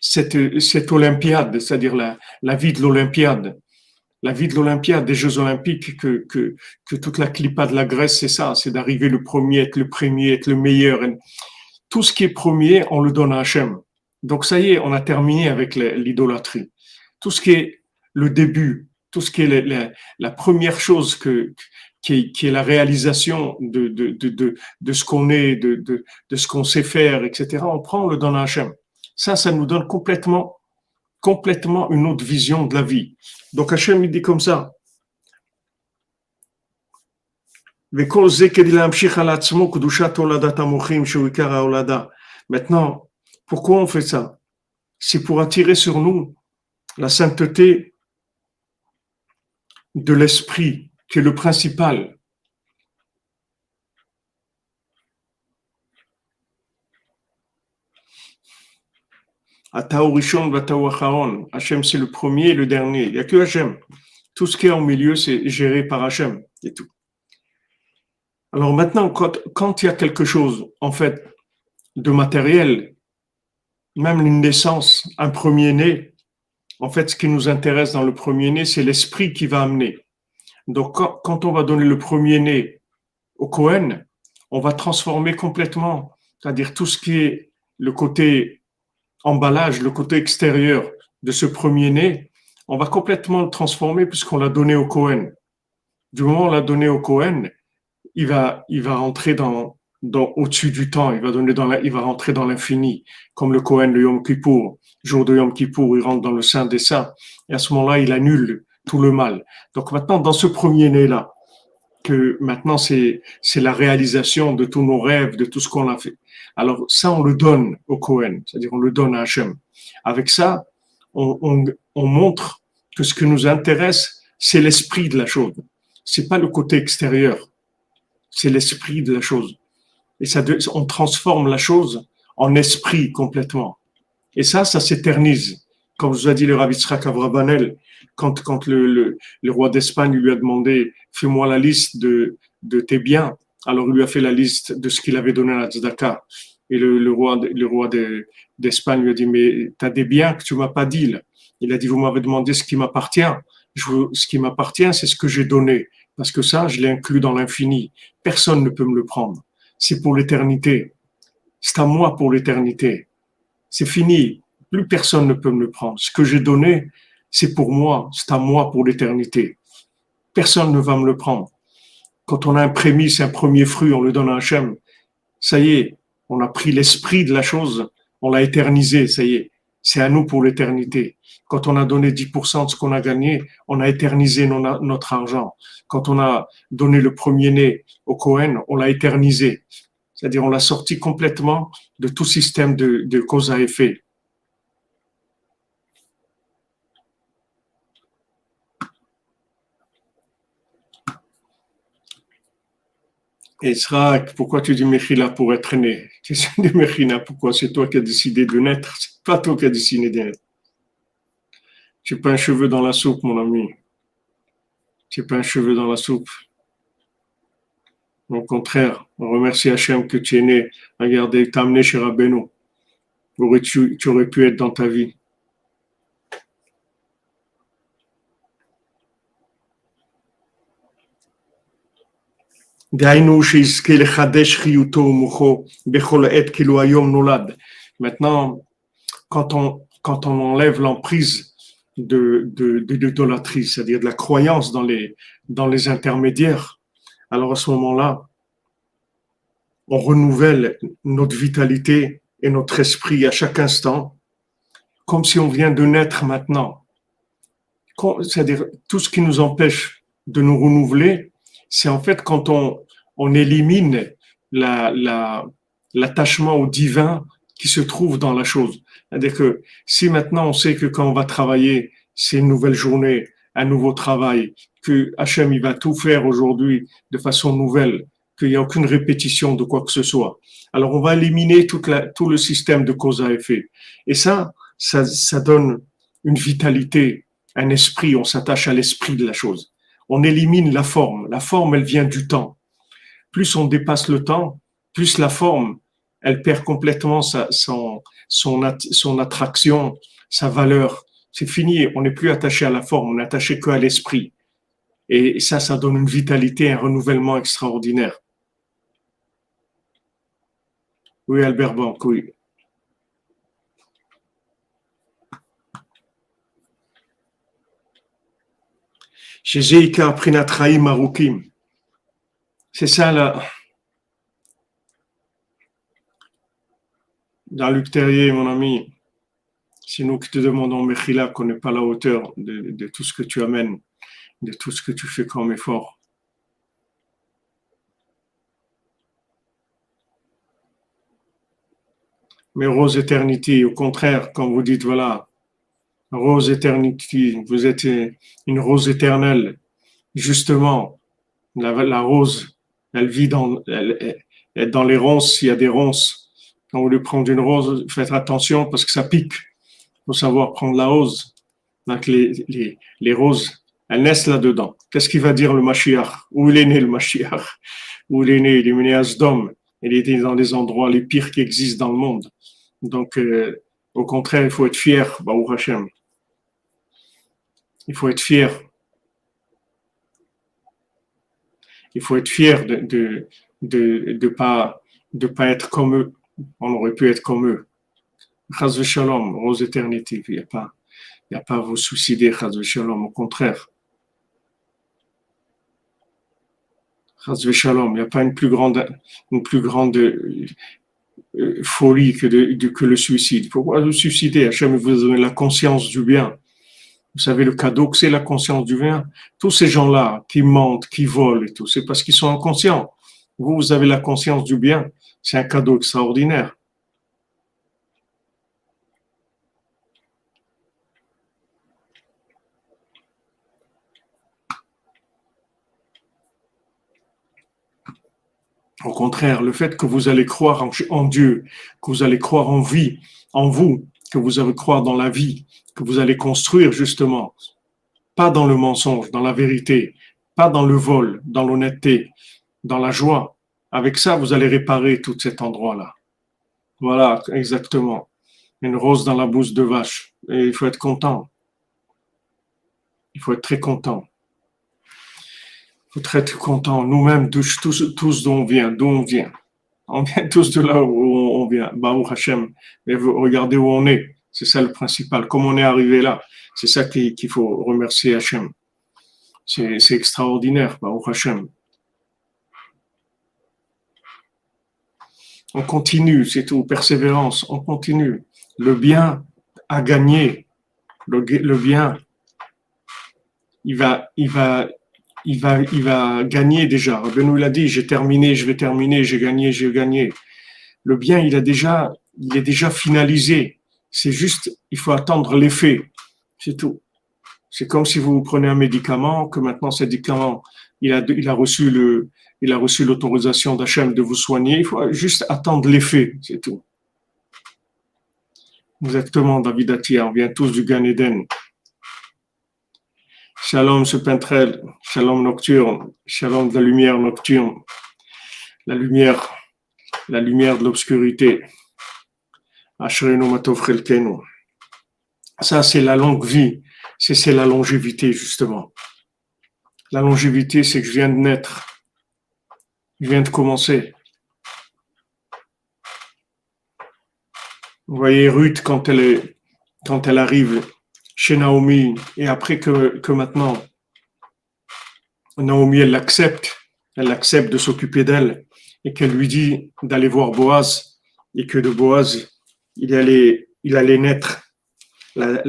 S1: cette, cette olympiade, c'est-à-dire la, la vie de l'olympiade la vie de l'Olympiade, des Jeux Olympiques, que, que, que toute la clipa de la Grèce, c'est ça, c'est d'arriver le premier, être le premier, être le meilleur. Tout ce qui est premier, on le donne à Hachem. Donc ça y est, on a terminé avec l'idolâtrie. Tout ce qui est le début, tout ce qui est la, première chose que, qui qui est, la réalisation de, de, de, de, ce qu'on est, de, de, ce qu'on sait faire, etc., on prend, le donne à Hachem. Ça, ça nous donne complètement, complètement une autre vision de la vie. Donc Hachem, il dit comme ça. Maintenant, pourquoi on fait ça? C'est pour attirer sur nous la sainteté de l'esprit, qui est le principal. Hachem, c'est le premier et le dernier. Il n'y a que Hachem. Tout ce qui est en milieu, c'est géré par Hachem et tout. Alors maintenant, quand, quand il y a quelque chose, en fait, de matériel, même une naissance, un premier-né, en fait, ce qui nous intéresse dans le premier-né, c'est l'esprit qui va amener. Donc, quand, on va donner le premier-né au Cohen, on va transformer complètement, c'est-à-dire tout ce qui est le côté emballage, le côté extérieur de ce premier-né, on va complètement le transformer puisqu'on l'a donné au Cohen. Du moment où on l'a donné au Cohen, il va, il va rentrer dans, au-dessus du temps, il va donner dans rentrer dans l'infini, comme le Cohen le Yom Kippour. Jour de Yom Kippour, il rentre dans le sein des saints. Et à ce moment-là, il annule tout le mal. Donc maintenant, dans ce premier-né-là, que maintenant c'est, la réalisation de tous nos rêves, de tout ce qu'on a fait. Alors ça, on le donne au Cohen, c'est-à-dire on le donne à Hachem. Avec ça, on, on, on montre que ce qui nous intéresse, c'est l'esprit de la chose. C'est pas le côté extérieur, c'est l'esprit de la chose. Et ça, on transforme la chose en esprit complètement. Et ça, ça s'éternise. Comme vous a dit le Rav Yitzhak Avrabanel, quand, le, roi d'Espagne lui a demandé, fais-moi la liste de, tes biens, alors il lui a fait la liste de ce qu'il avait donné à la Tzedaka. Et le, roi, le roi d'Espagne lui a dit, mais tu as des biens que tu m'as pas dit. Là. Il a dit, vous m'avez demandé ce qui m'appartient. Ce qui m'appartient, c'est ce que j'ai donné. Parce que ça, je l'ai inclus dans l'infini. Personne ne peut me le prendre. C'est pour l'éternité. C'est à moi pour l'éternité. C'est fini. Plus personne ne peut me le prendre. Ce que j'ai donné, c'est pour moi. C'est à moi pour l'éternité. Personne ne va me le prendre quand on a un prémisse, un premier fruit, on le donne à Hachem. Ça y est, on a pris l'esprit de la chose, on l'a éternisé, ça y est, c'est à nous pour l'éternité. Quand on a donné 10% de ce qu'on a gagné, on a éternisé notre argent. Quand on a donné le premier-né au Cohen, on l'a éternisé. C'est-à-dire on l'a sorti complètement de tout système de, de cause à effet. Et Srak, pourquoi tu dis Mechila pour être né? Tu dis [laughs] Mechila, pourquoi C'est toi qui as décidé de naître, c'est pas toi qui as décidé de naître. Tu pas un cheveu dans la soupe, mon ami. Tu n'es pas un cheveu dans la soupe. Au contraire, on remercie Hachem que tu es né. Regardez, t'as amené chez Rabbeinu. Tu aurais pu être dans ta vie? Maintenant, quand on, quand on enlève l'emprise de, de, de c'est-à-dire de la croyance dans les, dans les intermédiaires, alors à ce moment-là, on renouvelle notre vitalité et notre esprit à chaque instant, comme si on vient de naître maintenant. C'est-à-dire tout ce qui nous empêche de nous renouveler, c'est en fait quand on, on élimine l'attachement au divin qui se trouve dans la chose. C'est-à-dire que si maintenant on sait que quand on va travailler, c'est une nouvelle journée, un nouveau travail, que Hachem il va tout faire aujourd'hui de façon nouvelle, qu'il n'y a aucune répétition de quoi que ce soit. Alors on va éliminer la, tout le système de cause à effet. Et ça, ça, ça donne une vitalité, un esprit, on s'attache à l'esprit de la chose on élimine la forme. La forme, elle vient du temps. Plus on dépasse le temps, plus la forme, elle perd complètement son, son, attraction, sa valeur. C'est fini, on n'est plus attaché à la forme, on est attaché qu'à l'esprit. Et ça, ça donne une vitalité, un renouvellement extraordinaire. Oui, Albert Banque, oui. C'est ça là. Dans Luc Terrier, mon ami, c'est nous qui te demandons, Mechila, qu'on n'est pas la hauteur de, de, tout ce que tu amènes, de tout ce que tu fais comme effort. Mais Rose Éternité, au contraire, quand vous dites, voilà, rose éternité, vous êtes une rose éternelle. Justement, la, rose, elle vit dans, dans les ronces, il y a des ronces. Quand vous voulez prendre une rose, faites attention parce que ça pique. Il faut savoir prendre la rose. Donc les, les, les roses, elles naissent là-dedans. Qu'est-ce qu'il va dire le Mashiach? Où il est né le Mashiach? Où il est né? Il est né à Sdom. Il était dans les endroits les pires qui existent dans le monde. Donc, euh, au contraire, il faut être fier, Baruch Hashem. Il faut être fier. Il faut être fier de de, de, de pas de pas être comme eux. On aurait pu être comme eux. Chaz shalom, rose éternité. Il n'y a pas, à vous suicider, chaz shalom. Au contraire. Chaz shalom. Il n'y a pas une plus grande, une plus grande euh, folie que, que le suicide. Pourquoi vous suicider? Hachem vous donne la conscience du bien. Vous savez, le cadeau que c'est la conscience du bien. Tous ces gens-là qui mentent, qui volent et tout, c'est parce qu'ils sont inconscients. Vous, vous avez la conscience du bien. C'est un cadeau extraordinaire. Au contraire, le fait que vous allez croire en, Dieu, que vous allez croire en vie, en vous, que vous allez croire dans la vie, que vous allez construire justement, pas dans le mensonge, dans la vérité, pas dans le vol, dans l'honnêteté, dans la joie. Avec ça, vous allez réparer tout cet endroit-là. Voilà, exactement. Une rose dans la bouse de vache. Et il faut être content. Il faut être très content. Il faut être content. Nous-mêmes, tous, tous d'où on vient, d'où on vient. On vient tous de là où vient. Baruch Hashem. Regardez où on est. C'est ça le principal. Comment on est arrivé là. C'est ça qu'il faut remercier Hashem. C'est extraordinaire, Baruch Hashem. On continue, c'est tout. Persévérance, on continue. Le bien a gagné. Le, bien, il va, il va, il va, il va gagner déjà. Benoît l'a dit, j'ai terminé, je vais terminer, j'ai gagné, j'ai gagné. Le bien, il a déjà, il est déjà finalisé. C'est juste, il faut attendre l'effet. C'est tout. C'est comme si vous prenez un médicament, que maintenant ce médicament, il a, il a reçu le, il a reçu l'autorisation d'Hachem de vous soigner. Il faut juste attendre l'effet, c'est tout. Exactement, David Atia, on vient tous du Gan Eden. Shalom, ce pentrel, shalom nocturne, shalom de la lumière nocturne, la lumière, la lumière de l'obscurité. Ça, c'est la longue vie, c'est la longévité, justement. La longévité, c'est que je viens de naître je viens de commencer. Vous voyez Ruth quand elle arrive chez Naomi et après que, que maintenant Naomi elle l'accepte, elle accepte de s'occuper d'elle et qu'elle lui dit d'aller voir Boaz et que de Boaz il allait, il allait naître la,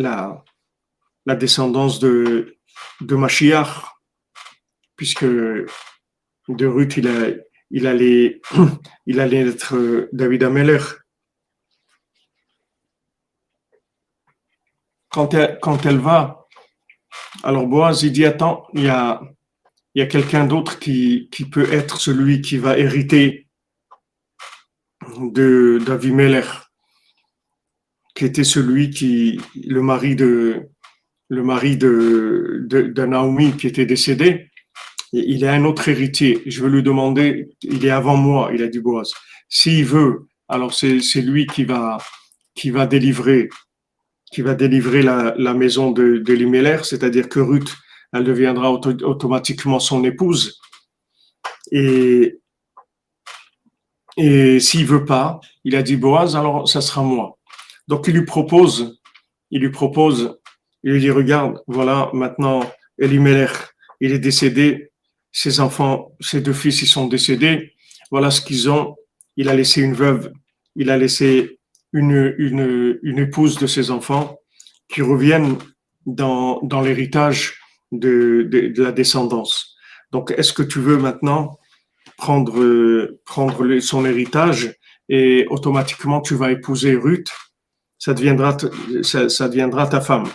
S1: la, descendance de, de puisque de Ruth, il, il, allait, [clears throat] il allait être euh, David Ameller. Quand elle, quand elle va, alors Boaz, il dit, attends, il y a, il y a quelqu'un d'autre qui, peut être celui qui va hériter de David Meller, qui était celui qui, le mari de, le mari de, Naomi qui était décédé il a un autre héritier. Je veux lui demander, il est avant moi, il a dit Boaz. S'il veut, alors c'est lui qui va, qui va délivrer, qui va délivrer la, la maison de, de c'est-à-dire que Ruth, elle deviendra automatiquement son épouse. Et, et s'il veut pas, il a dit Boaz, alors ça sera moi. Donc il lui propose, il lui propose, il lui dit regarde, voilà maintenant Elimelech, il est décédé, ses enfants, ses deux fils, ils sont décédés. Voilà ce qu'ils ont. Il a laissé une veuve. Il a laissé une, épouse de ses enfants qui reviennent dans l'héritage de, la descendance. Donc, est-ce que tu veux maintenant prendre, prendre son héritage et automatiquement tu vas épouser Ruth? Ça deviendra, ça, deviendra ta femme.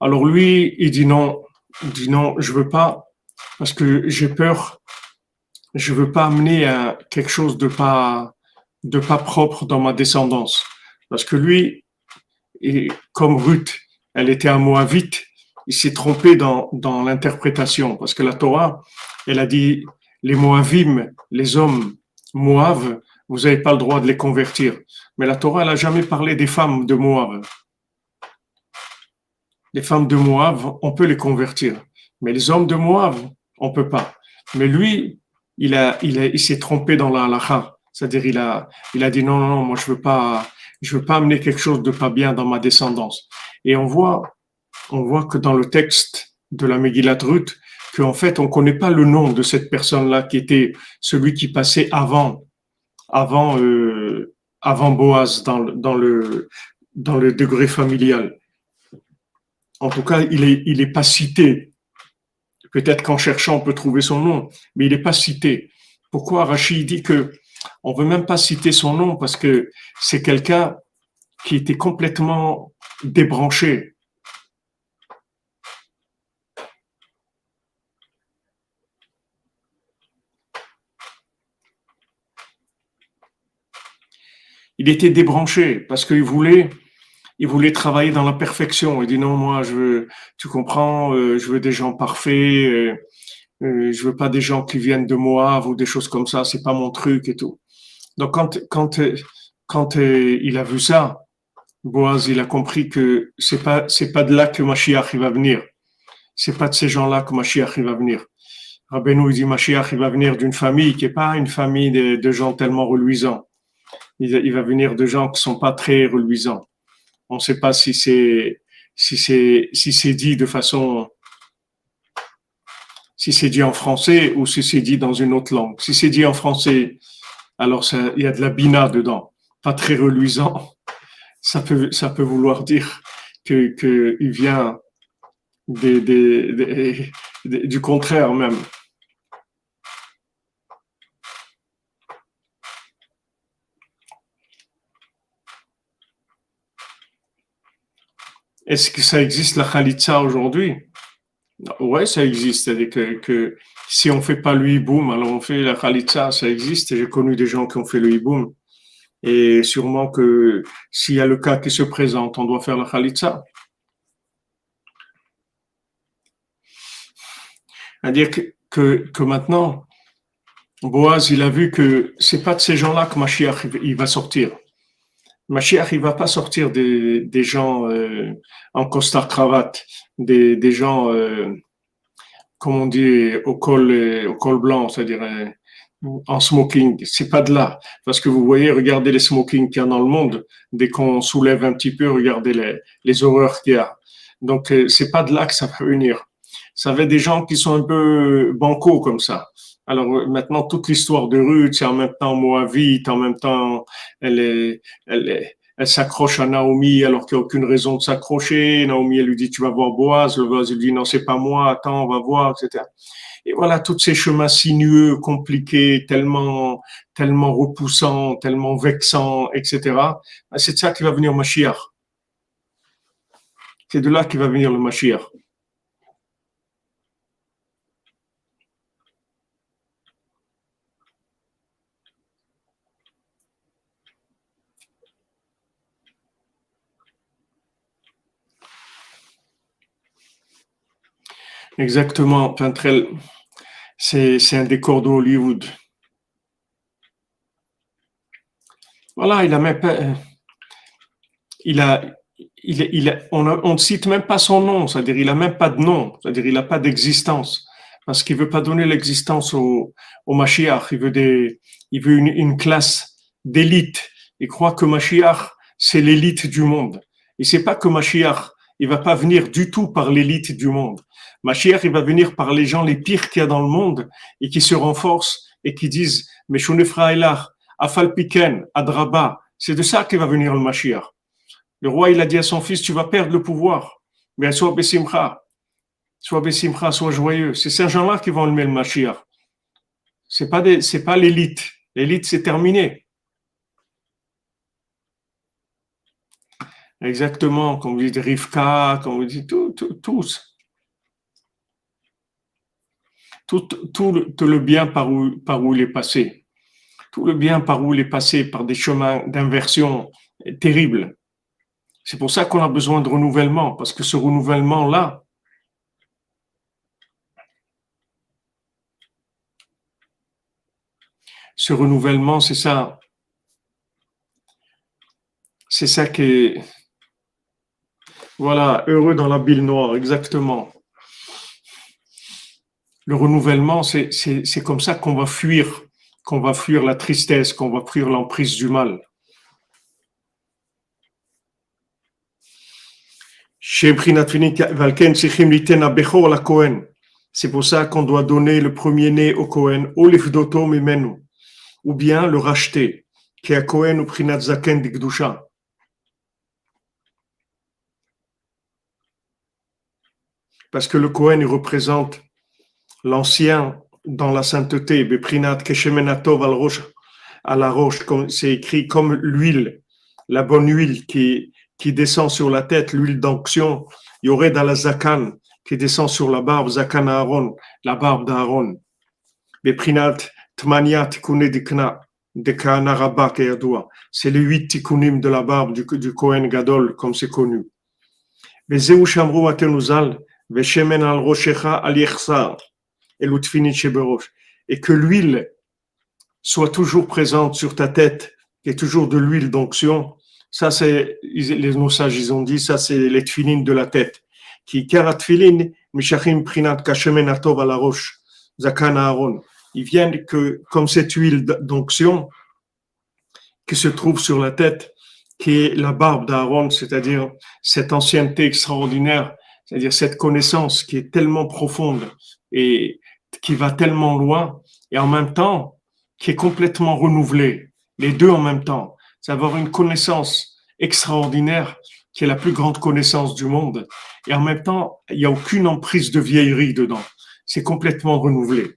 S1: Alors lui, il dit non, il dit non, je veux pas parce que j'ai peur, je veux pas amener à quelque chose de pas, de pas propre dans ma descendance. Parce que lui, comme Ruth, elle était un Moabite, il s'est trompé dans, dans l'interprétation. Parce que la Torah, elle a dit, les Moavim, les hommes Moav, vous n'avez pas le droit de les convertir. Mais la Torah, elle n'a jamais parlé des femmes de Moab. Les femmes de Moab, on peut les convertir. Mais les hommes de Moab, on peut pas. Mais lui, il a, il, s'est trompé dans la halakha. C'est-à-dire, il a, il a dit non, non, non, moi, je veux pas, je veux pas amener quelque chose de pas bien dans ma descendance. Et on voit, on voit que dans le texte de la Megillat Ruth, qu'en fait, on connaît pas le nom de cette personne-là qui était celui qui passait avant, avant, euh, avant Boaz dans, dans le, dans le degré familial. En tout cas, il est, il est pas cité Peut-être qu'en cherchant, on peut trouver son nom, mais il n'est pas cité. Pourquoi Rachid dit que on veut même pas citer son nom? Parce que c'est quelqu'un qui était complètement débranché. Il était débranché parce qu'il voulait il voulait travailler dans la perfection. Il dit non, moi, je veux, tu comprends, euh, je veux des gens parfaits. Euh, euh, je veux pas des gens qui viennent de Moab ou des choses comme ça. C'est pas mon truc et tout. Donc quand quand quand il a vu ça, Boaz, il a compris que c'est pas c'est pas de là que Mashiach va venir. C'est pas de ces gens-là que Mashiach va venir. Rabbeinu il dit Mashiach il va venir d'une famille qui est pas une famille de, de gens tellement reluisants. Il, va venir de gens qui sont pas très reluisants. On ne sait pas si c'est si c'est si c'est dit de façon si c'est dit en français ou si c'est dit dans une autre langue. Si c'est dit en français, alors il y a de la bina dedans, pas très reluisant. [laughs] Ça peut, ça peut vouloir dire que qu'il vient des, du contraire même. Est-ce que ça existe la khalitsa aujourd'hui? Ouais, ça existe. C'est-à-dire que, si on fait pas le hiboum, alors on fait la khalitsa, ça existe. J'ai connu des gens qui ont fait le hiboum. Et sûrement que s'il y a le cas qui se présente, on doit faire la khalitsa. C'est-à-dire que, que, que, maintenant, Boaz, il a vu que c'est pas de ces gens-là que Mashiach il va sortir. Mashiach, il va pas sortir des, gens euh, en costard cravate, des, gens, euh, comme on dit, au col, col blanc, c'est-à-dire euh, en smoking. C'est pas de là, parce que vous voyez, regardez les smokings qu'il y a dans le monde. Dès qu'on soulève un petit peu, regardez les, les horreurs qu'il y a. Donc euh, c'est pas de là que ça va venir. Ça va des gens qui sont un peu bancos comme ça. Alors euh, maintenant, toute l'histoire de Ruth, c'est en même temps Moabite, en même temps, elle est, elle elle s'accroche à Naomi alors qu'il n'y a aucune raison de s'accrocher. Naomi, elle lui dit, tu vas voir Boaz. Le Boaz, lui dit, non, c'est pas moi, attends, on va voir, etc. Et voilà, tous ces chemins sinueux, compliqués, tellement, tellement repoussants, tellement vexants, etc. Ben, c'est de ça qui va venir Mashiach. C'est de là qu'il va venir le Mashiach. Exactement, Pintrel. C'est, un décor de Hollywood. Voilà, il a même pas. Il a, il, il on, ne cite même pas son nom, c'est-à-dire il a même pas de nom, c'est-à-dire il n'a pas d'existence, parce qu'il veut pas donner l'existence au, au. Il veut des, il veut une, une classe d'élite. Il croit que Mashiach c'est l'élite du monde. Il sait pas que Mashiach il va pas venir du tout par l'élite du monde. Mashiach, il va venir par les gens les pires qu'il y a dans le monde et qui se renforcent et qui disent, mais Shunefraïlar, Afalpiken, Adraba, c'est de ça qu'il va venir le Mashiach. Le roi, il a dit à son fils, tu vas perdre le pouvoir, mais sois Bessimcha, sois Bessimcha, sois joyeux. C'est ces gens-là qui vont allumer le Mashiach. C'est pas des, c'est pas l'élite. L'élite, c'est terminé. Exactement, comme vous dites Rivka, comme vous dites tous tout, le, bien par où, par où il est passé. Tout le bien par où il est passé, par des chemins d'inversion terribles. C'est pour ça qu'on a besoin de renouvellement, parce que ce renouvellement-là, ce renouvellement, c'est ça. C'est ça qui Voilà, heureux dans la bile noire, exactement le renouvellement, c'est comme ça qu'on va fuir, qu'on va fuir la tristesse, qu'on va fuir l'emprise du mal. C'est pour ça qu'on doit donner le premier-né au Kohen, ou bien le racheter, qui est Kohen ou Prinat Zaken. Parce que le Kohen, il représente l'ancien dans la sainteté, Beprinat Keshemenatov al roche, à la roche, c'est écrit comme l'huile, la bonne huile qui, qui descend sur la tête, l'huile d'onction. Il y aurait dans la zakan qui descend sur la barbe, zakan Aaron, la barbe d'Aaron. Beprinat Tmaniat Tikune Dikna, de Kanaraba C'est les huit tikkunim de la barbe du, du Kohen Gadol, comme c'est connu. Bezeu Shamru Atenuzal, Et que l'huile soit toujours présente sur ta tête, et toujours de l'huile d'onction. Ça, c'est, les nos sages, ils ont dit, ça, c'est les de la tête. Qui, karatfilin, mishachim prinat kashemen atov à la roche, zakan aaron. Ils viennent que, comme cette huile d'onction, qui se trouve sur la tête, qui est la barbe d'Aaron, c'est-à-dire cette ancienneté extraordinaire, c'est-à-dire cette connaissance qui est tellement profonde et qui va tellement loin et en même temps qui est complètement renouvelée, les deux en même temps. C'est avoir une connaissance extraordinaire qui est la plus grande connaissance du monde. Et en même temps, il n'y a aucune emprise de vieillerie dedans. C'est complètement renouvelé.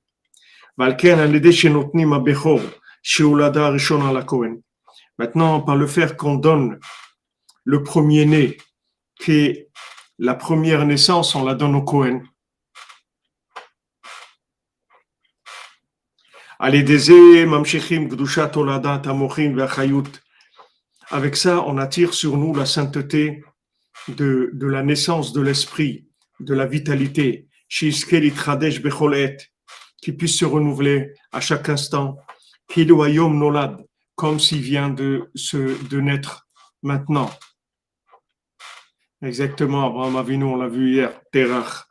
S1: Maintenant, par le fait qu'on donne le premier-né, qui est la première naissance, on la donne au Cohen. Avec ça, on attire sur nous la sainteté de, de la naissance de l'esprit, de la vitalité, qui puisse se renouveler à chaque instant, comme s'il vient de, se, de naître maintenant. Exactement, Abraham Avinu, on l'a vu hier, Terach.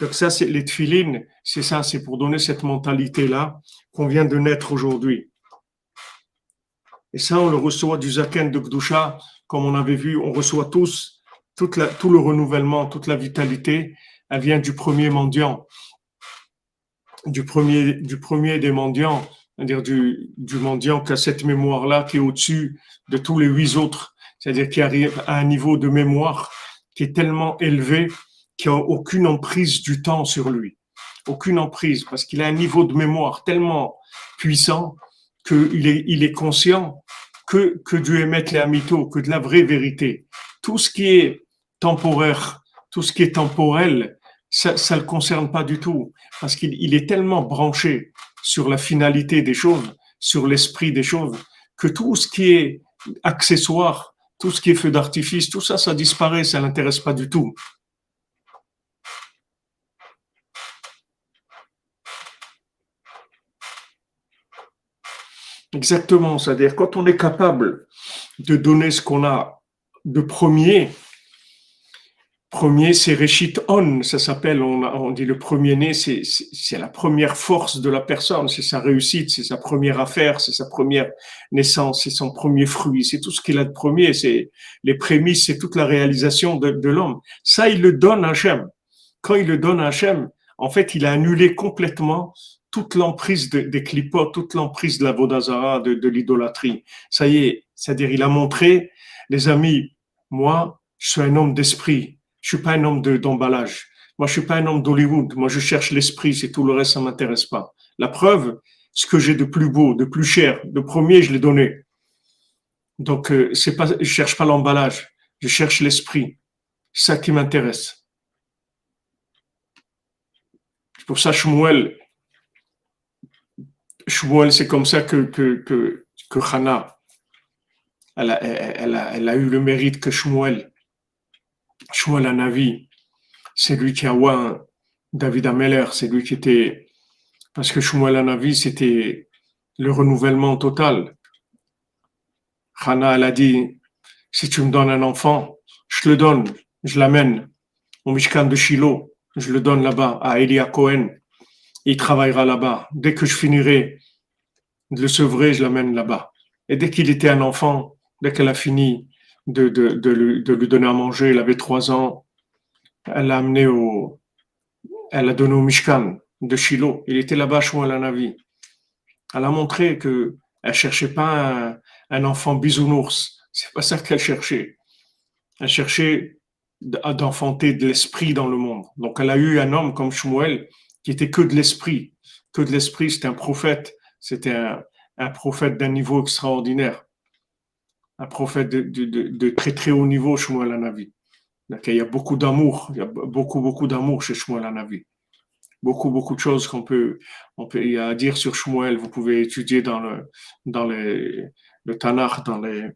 S1: Donc ça, c'est les tfilines, c'est ça, c'est pour donner cette mentalité-là qu'on vient de naître aujourd'hui. Et ça, on le reçoit du Zaken de Gdusha, comme on avait vu, on reçoit tous tout le renouvellement, toute la vitalité, elle vient du premier mendiant, du premier, du premier des mendiants, c'est-à-dire du, du mendiant qui a cette mémoire-là, qui est au-dessus de tous les huit autres, c'est-à-dire qui arrive à un niveau de mémoire qui est tellement élevé qui a aucune emprise du temps sur lui. Aucune emprise, parce qu'il a un niveau de mémoire tellement puissant qu'il est, il est conscient que, que Dieu émet les amitos, que de la vraie vérité. Tout ce qui est temporaire, tout ce qui est temporel, ça ne le concerne pas du tout, parce qu'il il est tellement branché sur la finalité des choses, sur l'esprit des choses, que tout ce qui est accessoire, tout ce qui est feu d'artifice, tout ça, ça disparaît, ça l'intéresse pas du tout. Exactement, c'est-à-dire quand on est capable de donner ce qu'on a de premier, premier c'est Reshit On, ça s'appelle, on, on, dit le premier-né, c'est la première force de la personne, c'est sa réussite, c'est sa première affaire, c'est sa première naissance, c'est son premier fruit, c'est tout ce qu'il a de premier, c'est les prémices, c'est toute la réalisation de, de l'homme. Ça, il le donne à Hachem. Quand il le donne à Hachem, en fait, il a annulé complètement toute l'emprise des clipotes, toute l'emprise de la Vodazara, de, de l'idolâtrie. Ça y est, c'est-à-dire il a montré, les amis, moi, je suis un homme d'esprit, je suis pas un homme d'emballage. moi, je suis pas un homme d'Hollywood. Moi, je cherche l'esprit, c'est tout le reste, ça m'intéresse pas. La preuve, ce que j'ai de plus beau, de plus cher, de premier, je l'ai donné. Donc, euh, c'est pas, je cherche pas l'emballage, je cherche l'esprit. C'est ça qui m'intéresse. C'est pour ça, Shmuel, Shmuel, c'est comme ça que, que, que, que Hannah, elle a, elle, a, elle a, eu le mérite que Shmuel, Shmuel Anavi, c'est lui qui a oué David Ameller, c'est lui qui était, parce que Shmuel Anavi, c'était le renouvellement total. Hannah, elle a dit, si tu me donnes un enfant, je le donne, je l'amène au Mishkan de Shiloh, je le donne là-bas à Elia Cohen il travaillera là-bas. Dès que je finirai de le sevrer, je l'amène là-bas. Et dès qu'il était un enfant, dès qu'elle a fini de, de, de, lui, donner à manger, il avait trois ans, elle l'a amené au, elle l'a donné au Mishkan de Shiloh. Il était là-bas, la Navi. Elle a montré que elle cherchait pas un, un enfant bisounours. C'est pas ça qu'elle cherchait. Elle cherchait d'enfanter de l'esprit dans le monde. Donc, elle a eu un homme comme Shmuel qui était que de l'esprit. Que de l'esprit, c'était un prophète. C'était un, prophète d'un niveau extraordinaire. Un prophète de, de, très très haut niveau, Shmuel Anavi. Il y a beaucoup d'amour, il y a beaucoup beaucoup d'amour chez Shmuel Anavi. Beaucoup beaucoup de choses qu'on peut, on peut y a dire sur Shmuel. Vous pouvez étudier dans le dans les, le Tanakh, dans les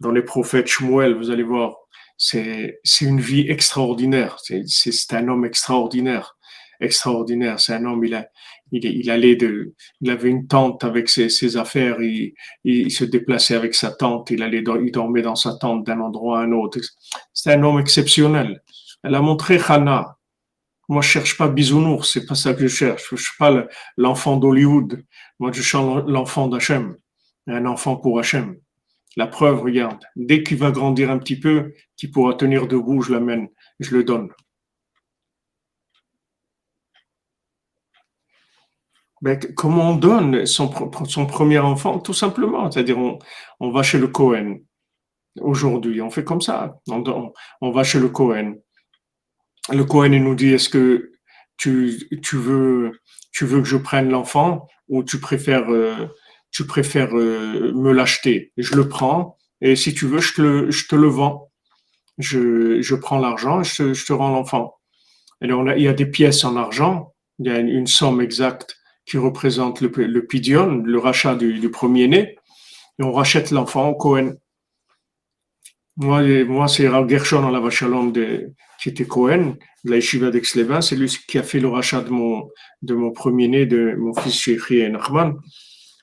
S1: dans les prophètes Shmuel. Vous allez voir, c'est c'est une vie extraordinaire. C'est c'est un homme extraordinaire extraordinaire. C'est un homme, il, a, il, il, allait de, il avait une tente avec ses, ses affaires, il, il, se déplaçait avec sa tente, il allait, il dormait dans sa tente d'un endroit à un autre. C'est un homme exceptionnel. Elle a montré Hannah. Moi, je cherche pas bisounours, c'est pas ça que je cherche. Je suis pas l'enfant d'Hollywood. Moi, je cherche l'enfant d'Hachem. Un enfant pour Hachem. La preuve, regarde, dès qu'il va grandir un petit peu, qu'il pourra tenir debout, je l'amène, je le donne. Ben, comment on donne son, premier enfant Tout simplement, c'est-à-dire on, va chez le Cohen aujourd'hui, on fait comme ça, on, va chez le Cohen. Le Cohen il nous dit est-ce que tu, veux, que je prenne l'enfant ou tu préfères, euh, euh, me l'acheter? Je le prends et si tu veux, je te le, vends. Je, prends l'argent et je te, rends l'enfant. Il y a des pièces en argent, il y a une somme exacte qui représente le, le pidion, le rachat du, premier-né, et on rachète l'enfant au Cohen. Moi, moi c'est Rav Gershon la de, qui était Cohen, de la Yeshiva daix c'est lui qui a fait le rachat de mon, de mon premier-né, de mon fils Shekhi et Nachman.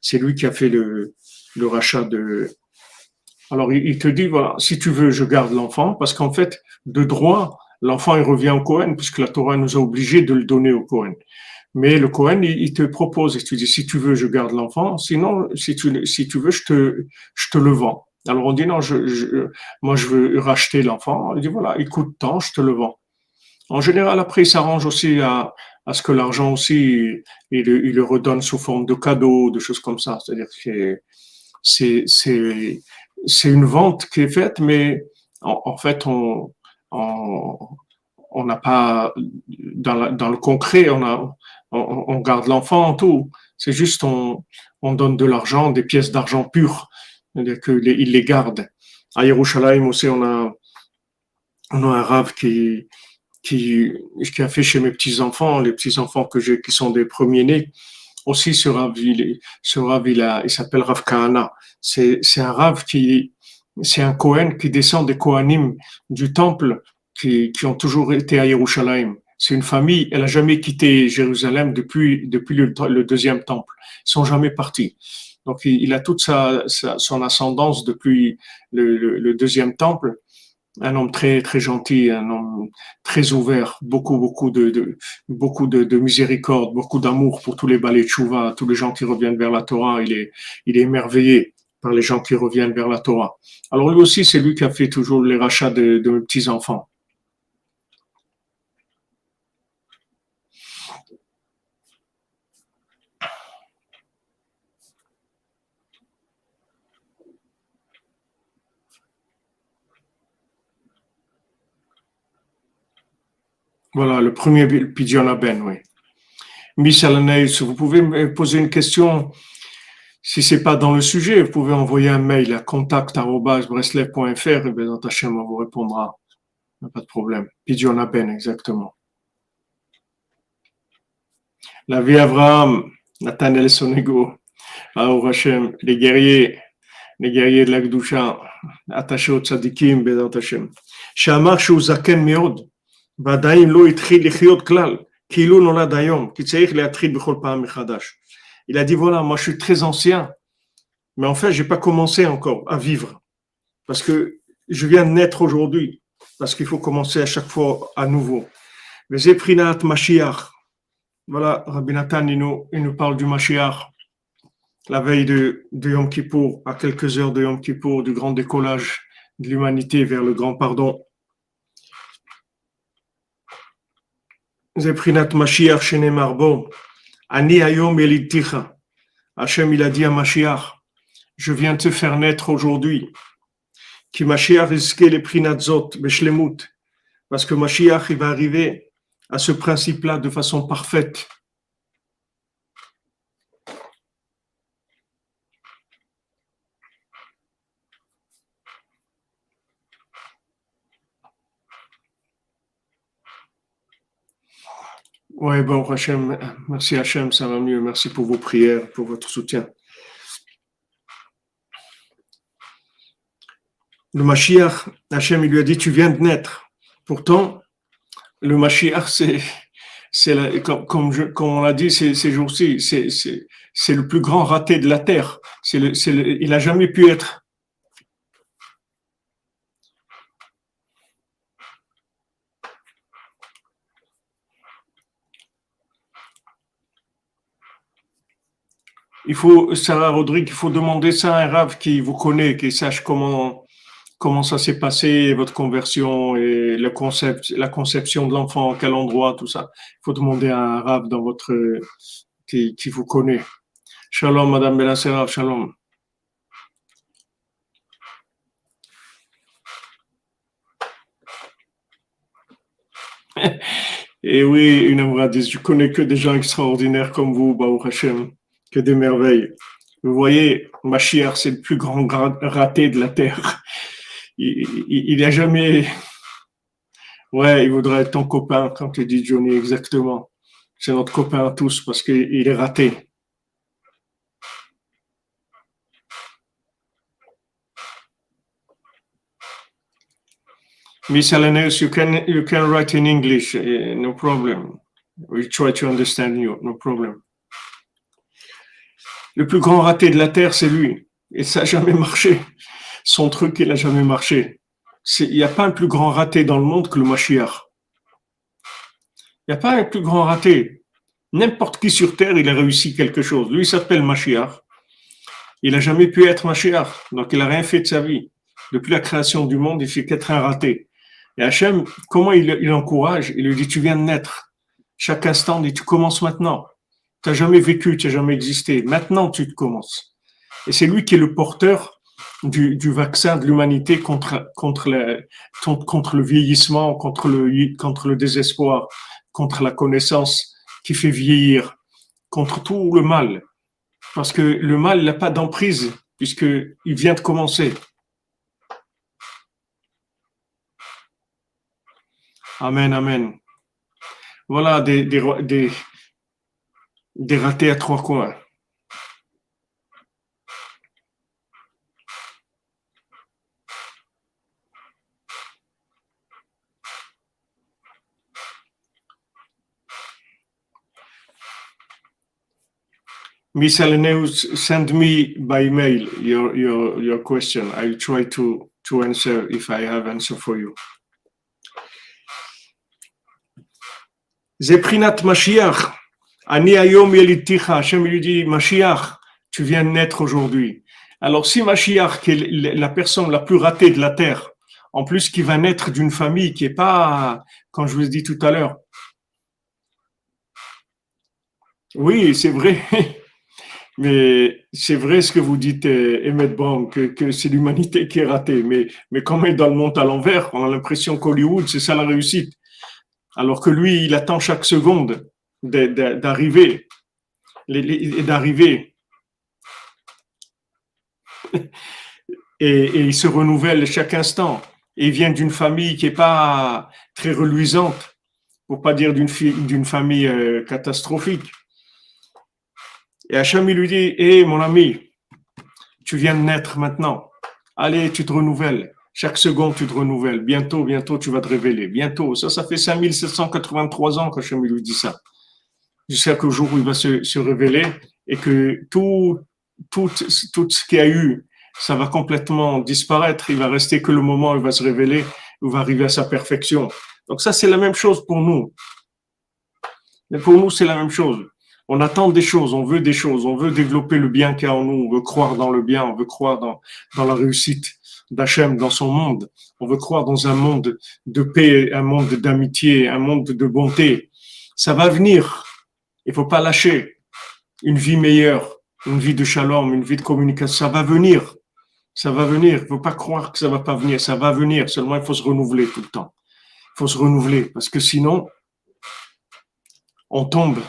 S1: C'est lui qui a fait le, le rachat de. Alors, il, te dit, voilà, si tu veux, je garde l'enfant, parce qu'en fait, de droit, l'enfant, il revient au Cohen, puisque la Torah nous a obligés de le donner au Cohen. Mais le Cohen, il, te propose, et tu dis, si tu veux, je garde l'enfant, sinon, si tu, si tu veux, je te, je te le vends. Alors on dit non, je, moi je veux racheter l'enfant. Il dit voilà, il coûte tant, je te le vends. En général, après, il s'arrange aussi à, à, ce que l'argent aussi, il, il, le redonne sous forme de cadeau, de choses comme ça. C'est-à-dire que c'est, c'est, c'est une vente qui est faite, mais en, fait, on, on n'a pas, dans, dans, le concret, on, a, on, garde l'enfant en tout. C'est juste, on, on donne de l'argent, des pièces d'argent pures c'est-à-dire qu'il les garde. À Yerushalayim aussi, on a, on a un rave qui, qui, qui a fait chez mes petits-enfants, les petits-enfants que j'ai, qui sont des premiers-nés. Aussi, ce rave, il, ce rave, il, a, il s'appelle Rav Kahana. C'est, c'est un rave qui, c'est un Kohen qui descend des Kohanim du temple qui, qui ont toujours été à Yerushalayim. C'est une famille, elle a jamais quitté Jérusalem depuis, depuis le, deuxième temple. Ils sont jamais partis. Donc, il, a toute sa, son ascendance depuis le, deuxième temple. Un homme très très gentil, un homme très ouvert, beaucoup beaucoup de, beaucoup de, miséricorde, beaucoup d'amour pour tous les balais de tous les gens qui reviennent vers la Torah. Il est il est émerveillé par les gens qui reviennent vers la Torah. Alors lui aussi, c'est lui qui a fait toujours les rachats de, de mes petits enfants. Voilà, le premier Pidyon Aben, oui. Michel vous pouvez me poser une question. Si c'est pas dans le sujet, vous pouvez envoyer un mail à contact.breslev.fr et Hachem, on vous répondra. Pas de problème. Pidyon Aben, exactement. La vie Abraham, Nathanael Sonego, Aour les guerriers, les guerriers de l'Akdoucha, attachés au tzadikim, Bézat Hachem. Shamar Zaken Meod, il a dit voilà, moi je suis très ancien, mais en fait, j'ai pas commencé encore à vivre. Parce que je viens de naître aujourd'hui, parce qu'il faut commencer à chaque fois à nouveau. Voilà, Rabbi Nathan, il nous, il nous parle du Mashiach, la veille de, de Yom Kippour, à quelques heures de Yom Kippour, du grand décollage de l'humanité vers le grand pardon. Zeprinat Mashiach Shenemar Bo. Ani Ayom Eliticha. Hachem, il a dit à Mashiach, je viens te faire naître aujourd'hui. Qui Mashiach risquait les prinatzot, Beshlemut. Parce que Mashiach, il va arriver à ce principe-là de façon parfaite. Oui, bon, Hachem, merci Hachem, ça va mieux. Merci pour vos prières, pour votre soutien. Le Mashiach, Hachem, il lui a dit, tu viens de naître. Pourtant, le Mashiach, c'est, c'est comme, comme, on l'a dit ces, jours-ci, c'est, c'est, c'est le plus grand raté de la terre. Le, c'est il n'a jamais pu être il faut, Sarah Rodrigue, il faut demander ça à un rave qui vous connaît, qui sache comment, comment ça s'est passé, votre conversion et le concept, la conception de l'enfant, quel endroit, tout ça. Il faut demander à un rave dans votre qui, vous connaît. Shalom, Madame Benassera, shalom. [laughs] Et oui, une Amradis, je connais que des gens extraordinaires comme vous, Baou Hashem, que des merveilles. Vous voyez, Mashiach, c'est le plus grand raté de la terre. Il n'a jamais. Ouais, il voudrait être ton copain, quand tu dis Johnny, exactement. C'est notre copain à tous parce qu'il est raté. Miss Alaneus, you can you can write in English, uh, no problem. We try to understand you, no problem. Le plus grand raté de la terre, c'est lui, et ça n'a jamais marché. Son truc, il n'a jamais marché. Il n'y a pas un plus grand raté dans le monde que le Mashiach. Il n'y a pas un plus grand raté. N'importe qui sur terre, il a réussi quelque chose. Lui, il s'appelle Mashiach. Il n'a jamais pu être Mashiach, donc il n'a rien fait de sa vie. Depuis la création du monde, il fait qu'être un raté. Et Hachem, comment il, il encourage? Il lui dit, tu viens de naître. Chaque instant, il dit, tu commences maintenant. Tu n'as jamais vécu, tu n'as jamais existé. Maintenant, tu te commences. Et c'est lui qui est le porteur du, du vaccin de l'humanité contre, contre, contre le vieillissement, contre le, contre le désespoir, contre la connaissance qui fait vieillir, contre tout le mal. Parce que le mal n'a pas d'emprise, puisqu'il vient de commencer. Amen, amen. Voilà des, des, des, des ratés à trois coins. Miss Aleneus, send me by mail your, your, your question. I'll try to, to answer if I have answer for you. Zeprinat Mashiach. Ani ayom yeliticha. Hashem lui dit, Mashiach, tu viens de naître aujourd'hui. Alors si Mashiach, qui est la personne la plus ratée de la terre, en plus qui va naître d'une famille qui est pas, quand je vous ai dit tout à l'heure. Oui, c'est vrai. [laughs] Mais c'est vrai ce que vous dites, Emmett Brown, que, c'est l'humanité qui est ratée. Mais, quand est dans le monde à l'envers, on a l'impression qu'Hollywood, c'est ça la réussite alors que lui, il attend chaque seconde d'arriver, et d'arriver. [laughs] Et, il se renouvelle chaque instant. Et il vient d'une famille qui n'est pas très reluisante, pour pas dire d'une famille euh, catastrophique. Et Hacham, lui dit, hé mon ami, tu viens de naître maintenant. Allez, tu te renouvelles. Chaque seconde, tu te renouvelles. Bientôt, bientôt, tu vas te révéler. Bientôt. Ça, ça fait 5783 ans que Hachem lui dit ça. Jusqu'à qu'au jour où il va se, se, révéler et que tout, tout, tout ce qu'il y a eu, ça va complètement disparaître. Il va rester que le moment où il va se révéler, où il va arriver à sa perfection. Donc ça, c'est la même chose pour nous. Mais pour nous, c'est la même chose. On attend des choses, on veut des choses, on veut développer le bien qu'il y a en nous, on veut croire dans le bien, on veut croire dans, dans la réussite d'Hachem dans son monde. On veut croire dans un monde de paix, un monde d'amitié, un monde de bonté. Ça va venir. Il faut pas lâcher. Une vie meilleure, une vie de shalom, une vie de communication, ça va venir. Ça va venir. Il faut pas croire que ça va pas venir. Ça va venir. Seulement, il faut se renouveler tout le temps. Il faut se renouveler parce que sinon, on tombe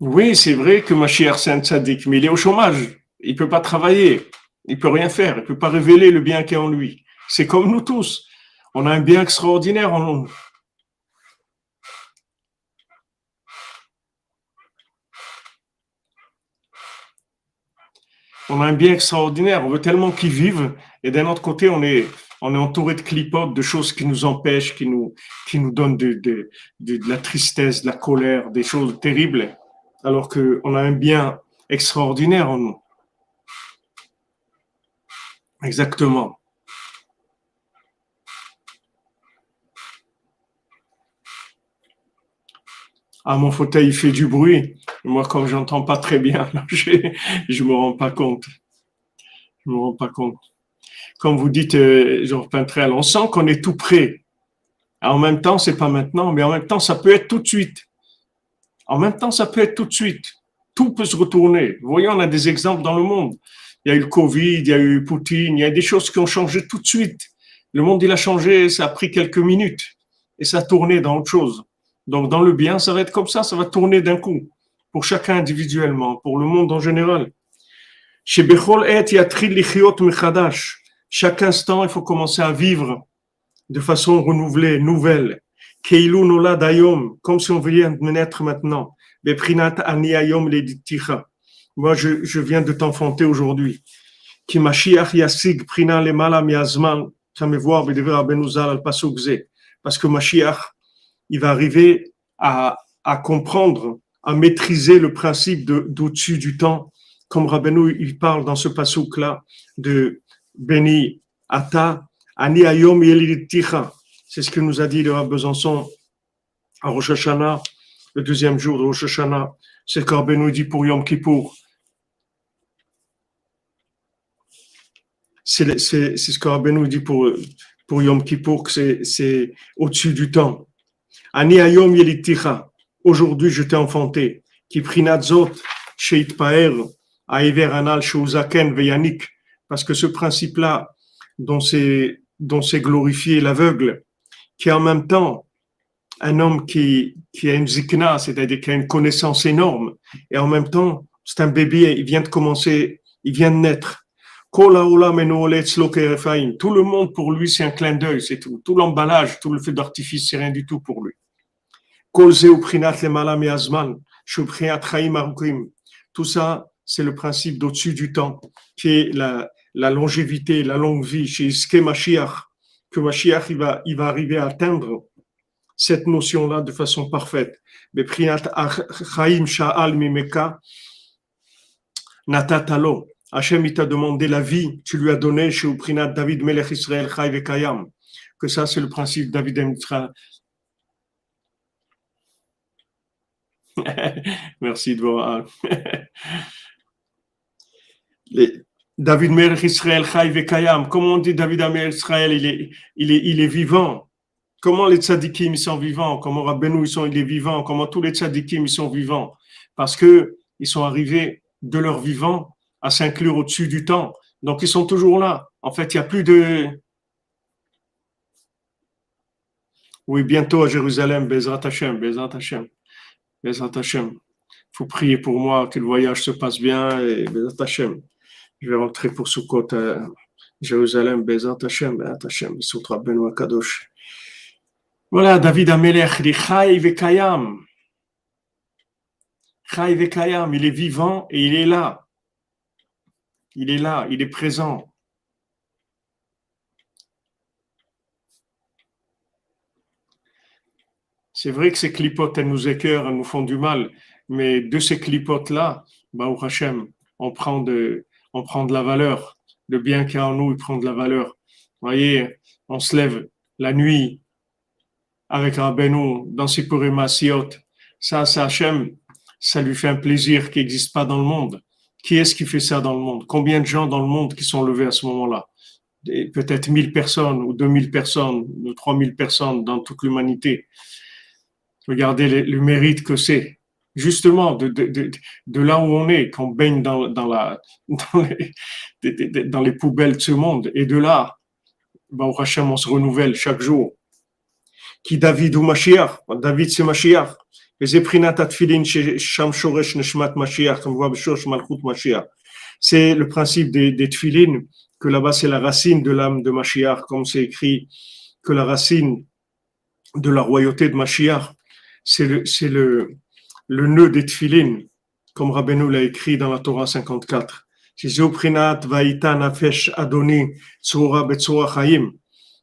S1: Oui, c'est vrai que Mashiach c'est un tzaddik, mais il est au chômage. Il peut pas travailler. Il peut rien faire. Il peut pas révéler le bien qui est en lui. C'est comme nous tous. On a un bien extraordinaire en nous. On a un bien extraordinaire. On veut tellement qu'il vive. Et d'un autre côté, on est, entouré de clipotes, de choses qui nous empêchent, qui nous, donnent de la tristesse, de la colère, des choses terribles alors qu'on a un bien extraordinaire en nous. Exactement. Ah, mon fauteuil fait du bruit. Moi, comme j'entends pas très bien, [laughs] je ne me rends pas compte. Je me rends pas compte. comme vous dites, euh, Jean Pintrel, on sent qu'on est tout près. En même temps, c'est pas maintenant, mais en même temps, ça peut être tout de suite. En même temps, ça peut être tout de suite. Tout peut se retourner. Vous voyez, on a des exemples dans le monde. Il y a eu le Covid, il y a eu Poutine, il y a des choses qui ont changé tout de suite. Le monde, il a changé, ça a pris quelques minutes et ça a tourné dans autre chose. Donc, dans le bien, ça va être comme ça, ça va tourner d'un coup, pour chacun individuellement, pour le monde en général. Chaque instant, il faut commencer à vivre de façon renouvelée, nouvelle. Comme si on vient de naître maintenant. Moi, je, je viens de t'enfanter aujourd'hui. Parce que Mashiach, il va arriver à, à comprendre, à maîtriser le principe d'au-dessus du temps, comme Rabbeinu, il parle dans ce passouk-là de Beni Ata, Ani Ayom C'est ce que nous a dit le Rav Besançon à Rosh Hashanah, le deuxième jour de Rosh Hashanah. C'est ce que Rabbeinu dit pour Yom Kippour. C'est ce que Rabbeinu dit pour, pour Yom Kippour que c'est au-dessus du temps. Ani Ayom Yeliticha. Aujourd'hui, je t'ai enfanté. Qui prinatzot sheit paer aiver anal shouzaken veyanik. Parce que ce principe-là, dont c'est dont c'est glorifié l'aveugle, qui est en même temps un homme qui, qui a une zikna, c'est-à-dire qui a une connaissance énorme, et en même temps, c'est un bébé, il vient de commencer, il vient de naître. Tout le monde pour lui, c'est un clin d'œil, c'est tout. Tout l'emballage, tout le feu d'artifice, c'est rien du tout pour lui. Tout ça, c'est le principe d'au-dessus du temps, qui est la, longévité, la longue vie chez Iske Mashiach, que Mashiach il va, va arriver à atteindre cette notion-là de façon parfaite. Mais Prinat Chaim Sha'al Mimeka Natatalo. Hachem, il t'a demandé la vie, tu lui as donné chez Uprinat David Melech Israël Chai Kayam. Que ça, c'est le principe David Emitra. [laughs] Merci de voir. [laughs] David Melech Israël Chai Kayam. Comment on dit David Melech Israël il est vivant? Comment les tzadikim ils sont vivants? Comment Rabbeinu ils sont il est vivant? Comment tous les tzadikim ils sont vivants? Parce que ils sont arrivés de leur vivant à s'inclure au-dessus du temps. Donc ils sont toujours là. En fait, il n'y a plus de... Oui, bientôt à Jérusalem, Bezrat Hashem, Bezrat Hashem, Bezrat Hashem. Il faut prier pour moi, que le voyage se passe bien et Bezrat Hashem. Je vais rentrer pour Sukkot à Jérusalem, Bezrat Hashem, Bezrat Hashem, Sutra Benoît Kadosh. Voilà, David Amelech, il est Vekayam, il est vivant et il est là. Il est là, il est présent. C'est vrai que ces clipotes, elles nous écœurent, elles nous font du mal, mais de ces clipotes-là, bah, au Hachem, on prend, de, la valeur. Le bien qu'il y a en nous, il prend de la valeur. Vous voyez, on se lève la nuit avec Benou dans ses Siot. Ça, ça, Hachem, ça lui fait un plaisir qui n'existe pas dans le monde. Qui est-ce qui fait ça dans le monde? Combien de gens dans le monde qui sont levés à ce moment-là? Peut-être 1000 personnes ou 2000 personnes ou 3000 personnes dans toute l'humanité. Regardez le, mérite que c'est. Justement, de, là où on est, qu'on baigne [laughs] dans les poubelles de ce monde. Et de là, bah, au Hachem, on se renouvelle chaque jour. Qui David ou Mashiach? David, c'est Mashiach. C'est le principe des, des que là-bas c'est la racine de l'âme de Mashiach, comme c'est écrit que la racine de la royauté de Mashiach, c'est le, le, le nœud des tfilin, comme Rabbeinu l'a écrit dans la Torah 54.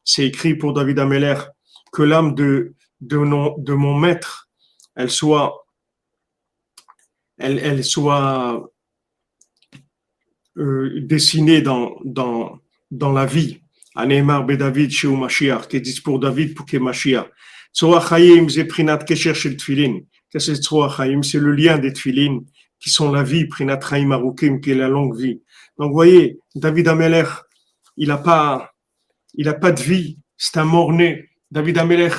S1: C'est écrit pour David Ameler que l'âme de, de, de mon maître elle soit, elle, elle soit euh, dessinée dans, dans, dans la vie. Aneemar David chez Mashiach, qui dit pour David pour que Mashiach. Tzorah Chaim, c'est Prinat Kesher shel Tfilin. Qu'est-ce que c'est Tzorah Chaim? C'est le lien des Tfilin qui sont la vie, Prinat Chaim Arukim, qui est la longue vie. Donc, vous voyez, David Ameler, il n'a pas, il a pas de vie. C'est un mort-né. David Amelech,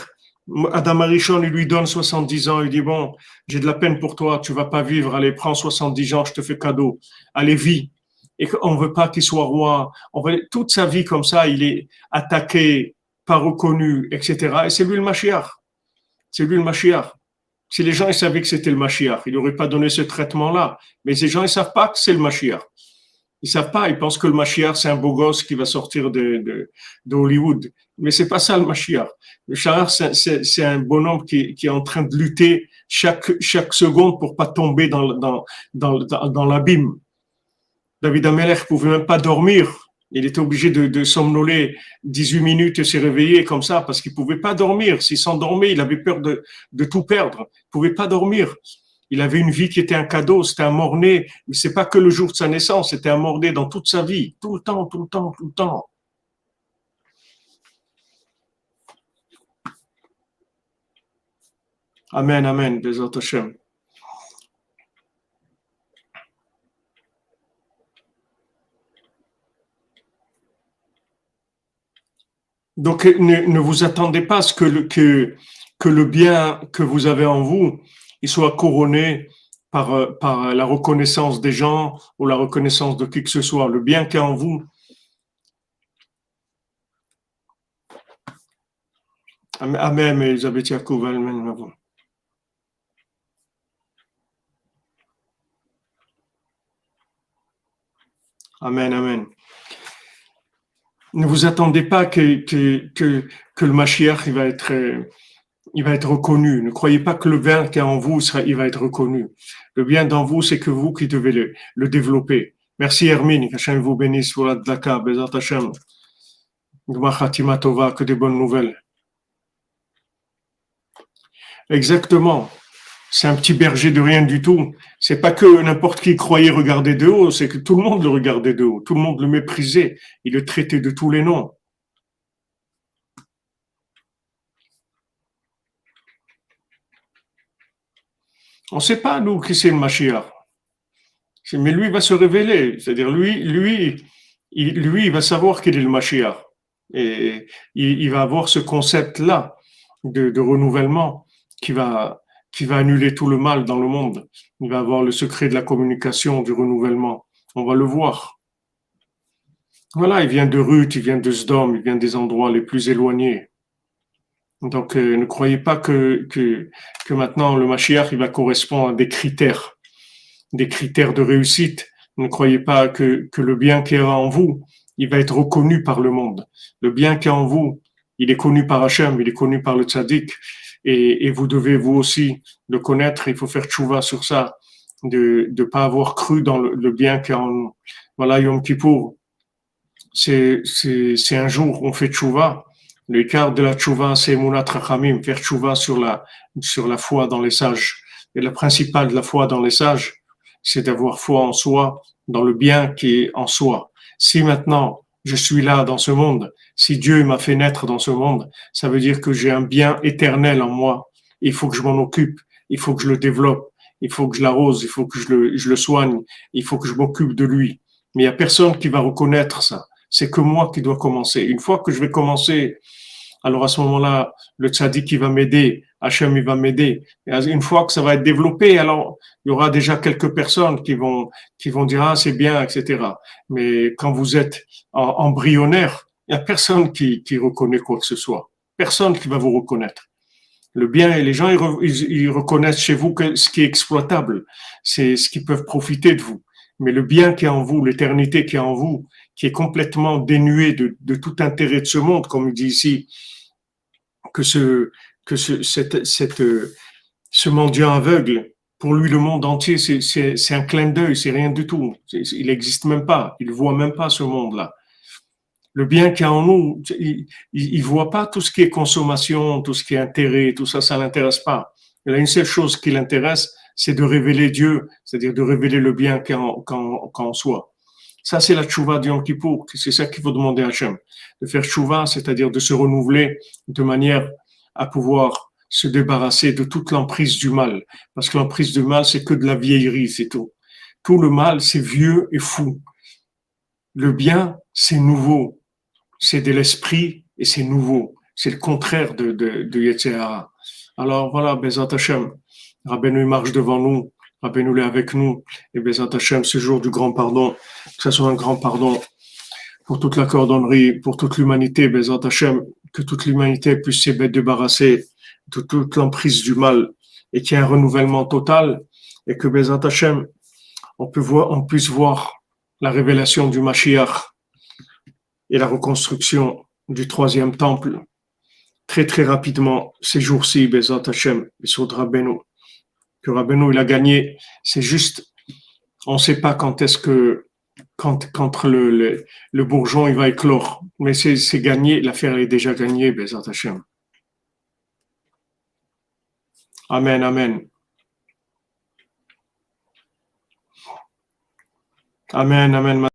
S1: Adam Arishon, il lui donne 70 ans. Il dit, bon, j'ai de la peine pour toi. Tu vas pas vivre. Allez, prends 70 ans. Je te fais cadeau. Allez, vis. Et on veut pas qu'il soit roi. On veut, toute sa vie comme ça, il est attaqué, pas reconnu, etc. Et c'est lui le Mashiach. C'est lui le Mashiach. Si les gens ils savaient que c'était le Mashiach, ils n'auraient pas donné ce traitement-là. Mais ces gens, ils savent pas que c'est le Mashiach. Ils savent pas, ils pensent que le Mashiach, c'est un beau gosse qui va sortir de, Hollywood. Mais c'est pas ça le Mashiach. Le Mashiach, c'est un bonhomme qui, qui, est en train de lutter chaque, seconde pour pas tomber dans, l'abîme. David Amelech pouvait même pas dormir. Il était obligé de, somnoler 18 minutes et se réveiller comme ça parce qu'il pouvait pas dormir. S'il s'endormait, il avait peur de, de tout perdre. Il pouvait pas dormir. Il avait une vie qui était un cadeau, c'était un mort-né, mais c'est pas que le jour de sa naissance, c'était un mort-né dans toute sa vie, tout le temps, tout le temps, tout le temps. Amen, amen, Bezat Hashem. Donc, ne, vous attendez pas à ce que le, que, que le bien que vous avez en vous, il soit couronné par, euh, par la reconnaissance des gens ou la reconnaissance de qui que ce soit. Le bien qui est en vous, Amen, Elisabeth Yaakov, Amen. Amen, Amen. Ne vous attendez pas que, que, que, que le Mashiach il va être euh, il va être reconnu. Ne croyez pas que le bien qui est en vous, il va être reconnu. Le bien dans vous, c'est que vous qui devez le, développer. Merci Hermine, qu'Hachem vous bénisse pour la que des bonnes nouvelles. Exactement. C'est un petit berger de rien du tout. C'est pas que n'importe qui croyait regarder de haut, c'est que tout le monde le regardait de haut. Tout le monde le méprisait. Il le traitait de tous les noms. On ne sait pas, nous, qui c'est le Mashiach. Mais lui va se révéler. C'est-à-dire, lui, lui, il, va savoir qu'il est le Mashiach. Et il, va avoir ce concept-là de, renouvellement qui va, qui va annuler tout le mal dans le monde. Il va avoir le secret de la communication, du renouvellement. On va le voir. Voilà, il vient de Ruth, il vient de Sdom, il vient des endroits les plus éloignés. Donc, euh, ne croyez pas que, que, que maintenant le Mashiach il va correspondre à des critères, des critères de réussite. Ne croyez pas que, que le bien qui est en vous, il va être reconnu par le monde. Le bien qui est en vous, il est connu par Hachem, il est connu par le tzaddik, et, et vous devez vous aussi le connaître. Il faut faire tchouva sur ça, de ne pas avoir cru dans le, bien qui est en nous. Voilà, Yom Kippour, c'est un jour on fait tchouva le quart de la tchouva, c'est Mounat Rachamim, faire tchouva sur la, sur la foi dans les sages. Et la principale de la foi dans les sages, c'est d'avoir foi en soi, dans le bien qui est en soi. Si maintenant je suis là dans ce monde, si Dieu m'a fait naître dans ce monde, ça veut dire que j'ai un bien éternel en moi. Il faut que je m'en occupe, il faut que je le développe, il faut que je l'arrose, il faut que je le, je le soigne, il faut que je m'occupe de lui. Mais il n'y a personne qui va reconnaître ça c'est que moi qui dois commencer. Une fois que je vais commencer, alors à ce moment-là, le tzaddik qui va m'aider, Hachem il va m'aider. Une fois que ça va être développé, alors il y aura déjà quelques personnes qui vont qui vont dire ah c'est bien, etc. Mais quand vous êtes embryonnaire, il n'y a personne qui, qui reconnaît quoi que ce soit. Personne qui va vous reconnaître. Le bien et les gens ils, reconnaissent chez vous ce qui est exploitable, c'est ce qui peuvent profiter de vous. Mais le bien qui est en vous, l'éternité qui est en vous, qui est complètement dénué de, tout intérêt de ce monde, comme il dit ici, que ce, que ce, cette, cette, ce mendiant aveugle, pour lui, le monde entier, c'est un clin d'œil, c'est rien du tout. Il n'existe même pas, il voit même pas ce monde-là. Le bien qu'il y a en nous, il, il, voit pas tout ce qui est consommation, tout ce qui est intérêt, tout ça, ça l'intéresse pas. Il a une seule chose qui l'intéresse, c'est de révéler Dieu, c'est-à-dire de révéler le bien qu'il y a en, en soi. Ça, c'est la tchouva du Yom. C'est ça qu'il faut demander à Hachem. De faire tchouva, c'est-à-dire de se renouveler de manière à pouvoir se débarrasser de toute l'emprise du mal. Parce que l'emprise du mal, c'est que de la vieillerie, c'est tout. Tout le mal, c'est vieux et fou. Le bien, c'est nouveau. c'est de l'esprit et c'est nouveau. C'est le contraire de, de, de Alors voilà, Bezat Hashem, Rabbeinu marche devant nous, Rabbeinu est avec nous, et Bezat Hashem, ce jour du grand pardon, que ce soit un grand pardon pour toute la cordonnerie, pour toute l'humanité, Bezat Hashem, que toute l'humanité puisse se débarrasser de toute l'emprise du mal et qu'il y ait un renouvellement total et que Bezat Hashem, on, puisse voir la révélation du Mashiach et la reconstruction du troisième temple très très rapidement ces jours-ci, Hashem, de Rabbeinu. Que Rabbeinu il a gagné, c'est juste, on ne sait pas quand est-ce que quand, le, le, bourgeon il va éclore, mais c'est gagné, l'affaire est déjà gagnée, Bezat Hashem. Amen, amen. Amen, amen.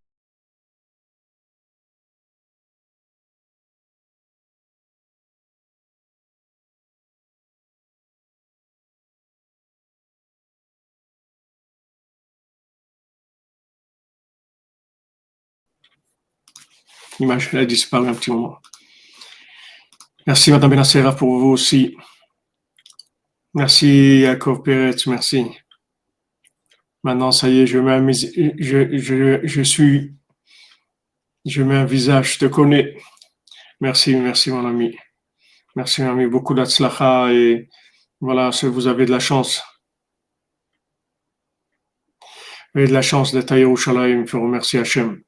S1: L'image a disparu un petit moment. Merci, Madame Benassera, pour vous aussi. Merci, Jacob Peretz, merci. Maintenant, ça y est, je mets je, je, suis, je mets un visage, je te connais. Merci, merci, mon ami. Merci, mon ami. Beaucoup d'atzlacha et voilà, vous avez de la chance. Vous avez de la chance d'être à Yerushalayim. Je remercie, Hachem.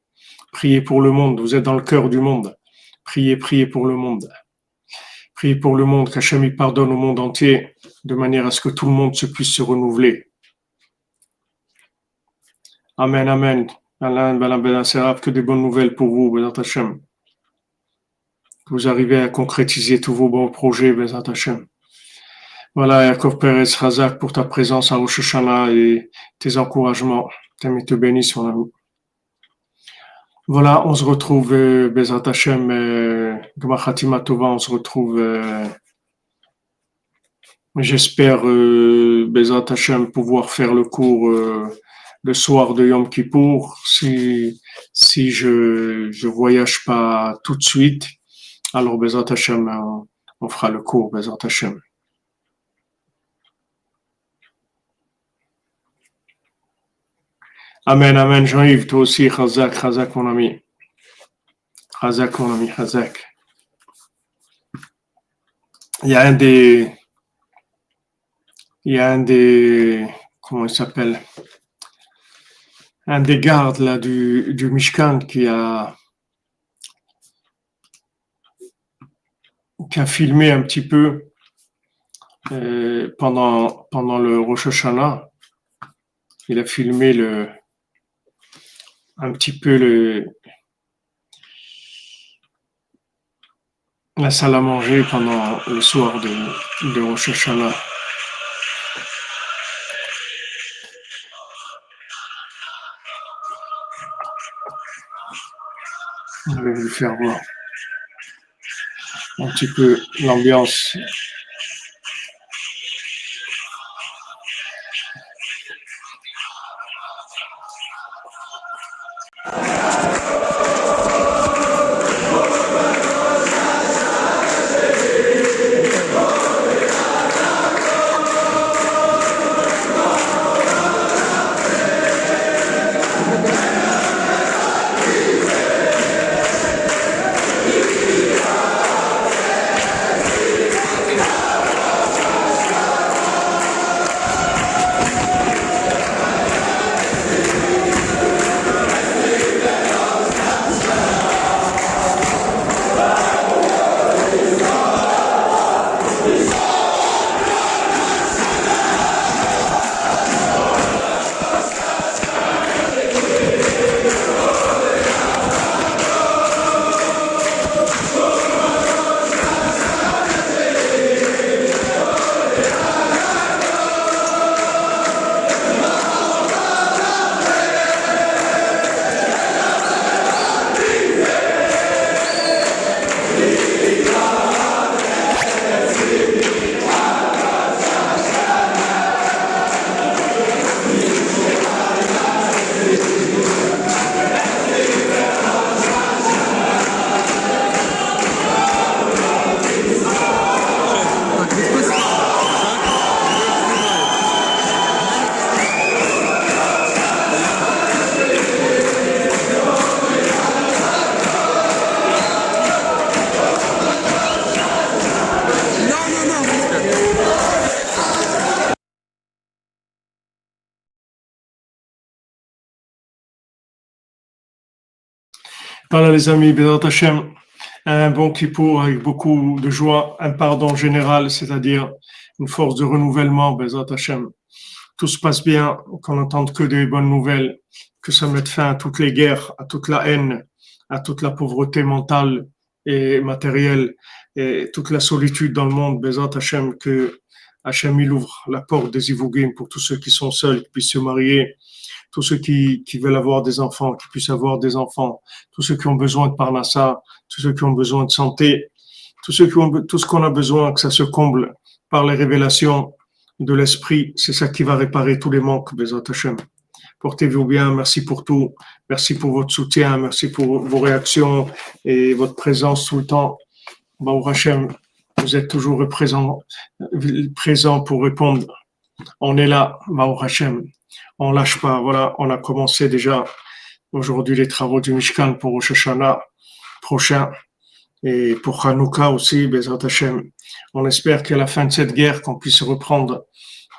S1: Priez pour le monde. Vous êtes dans le cœur du monde. Priez, priez pour le monde. Priez pour le monde, qu'Hachem pardonne au monde entier, de manière à ce que tout le monde se puisse se renouveler. Amen, Amen. Alain, que des bonnes nouvelles pour vous. Que vous arrivez à concrétiser tous vos bons projets, Bézat Hachem. Voilà, Yaakov Perez Razak, pour ta présence à Rosh et tes encouragements. T'aimes te bénisse, mon. Voilà, on se retrouve, euh, Bezat Hashem, euh, Tova, on se retrouve, euh, j'espère, euh, pouvoir faire le cours euh, le soir de Yom Kippour, si, si je je voyage pas tout de suite. Alors, Bezat Hashem, on, fera le cours, Bezat Hashem. Amen, amen. Jean-Yves, toi aussi, Chazak, Chazak, mon ami. Chazak, mon ami, Chazak. Il y a un des. Il y a un des. Comment il s'appelle? Un des gardes là, du, du Mishkan qui a. qui a filmé un petit peu euh, pendant le Rosh Hashanah. Il a filmé le, un petit peu le, la salle à manger pendant le soir de, de Rosh. Je vais vous faire voir un petit peu l'ambiance les amis, Bézat Hashem, un bon Kippour avec beaucoup de joie, un pardon général, c'est-à-dire une force de renouvellement, Bézat Hashem. Tout se passe bien, qu'on n'entende que des bonnes nouvelles, que ça mette fin à toutes les guerres, à toute la haine, à toute la pauvreté mentale et matérielle, et toute la solitude dans le monde, Bézat Hashem, que Hashem il ouvre la porte des Ivougim pour tous ceux qui sont seuls, qui puissent se marier, tous ceux qui, qui, veulent avoir des enfants, qui puissent avoir des enfants, tous ceux qui ont besoin de parnassa, tous ceux qui ont besoin de santé, tous ceux qui ont tout ce qu'on a besoin, que ça se comble par les révélations de l'esprit, c'est ça qui va réparer tous les manques, Bezat Hashem. Portez-vous bien, merci pour tout, merci pour votre soutien, merci pour vos réactions et votre présence tout le temps. Baou Hashem, vous êtes toujours présent, pour répondre. On est là, Baou Hashem on lâche pas. Voilà, on a commencé déjà aujourd'hui les travaux du Mishkan pour Rosh Hashanah prochain et pour Hanouka aussi, Bezrat Hashem. On espère qu'à la fin de cette guerre, qu'on puisse reprendre,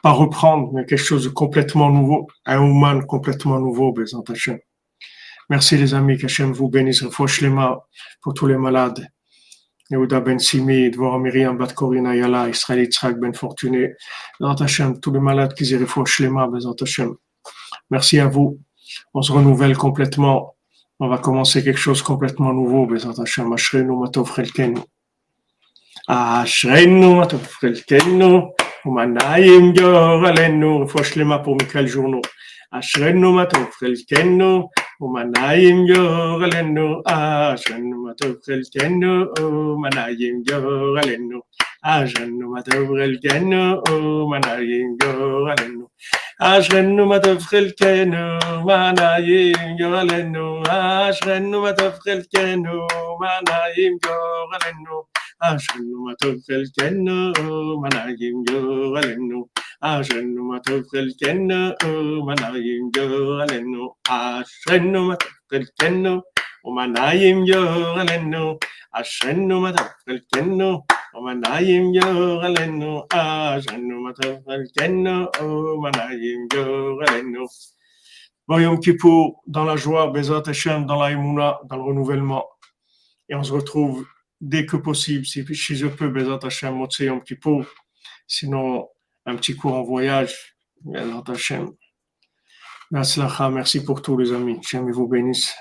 S1: pas reprendre, mais quelque chose de complètement nouveau, un humain complètement nouveau, Bezrat Hashem. Merci les amis, qu'Hachem vous bénisse, Lema pour tous les malades. Yehuda Ben Simi, Dvora Miriam Bat Korina Yala, Israël Yitzhak Ben Fortuné, Bezrat Hashem, tous les malades qui aient Lema, Bezrat Hashem. Merci à vous. On se renouvelle complètement. On va commencer quelque chose complètement nouveau. Bezat Hashem, Ashrenu Matov Chelkenu. Ashrenu Matov Chelkenu. Umanayim Yor Alenu. Refoua Shlema pour Michael Journeau. אשרנו מה טוב חלקנו, ומנעים גורלנו, אשרנו מה טוב חלקנו, ומנעים גורלנו, אשרנו מה טוב חלקנו, ומנעים גורלנו, אשרנו מה טוב חלקנו, מנעים גורלנו, אשרנו מה טוב חלקנו, מנעים גורלנו. Voyons qui dans la joie, Bezat Hashem, dans la dans le renouvellement. Et on se retrouve dès que possible, si, je peux, Bezat Hashem, Motse Yom Kippour. Sinon, un petit cours en voyage, Bezat Hashem. Merci pour tous les amis. J'aime vous bénisse.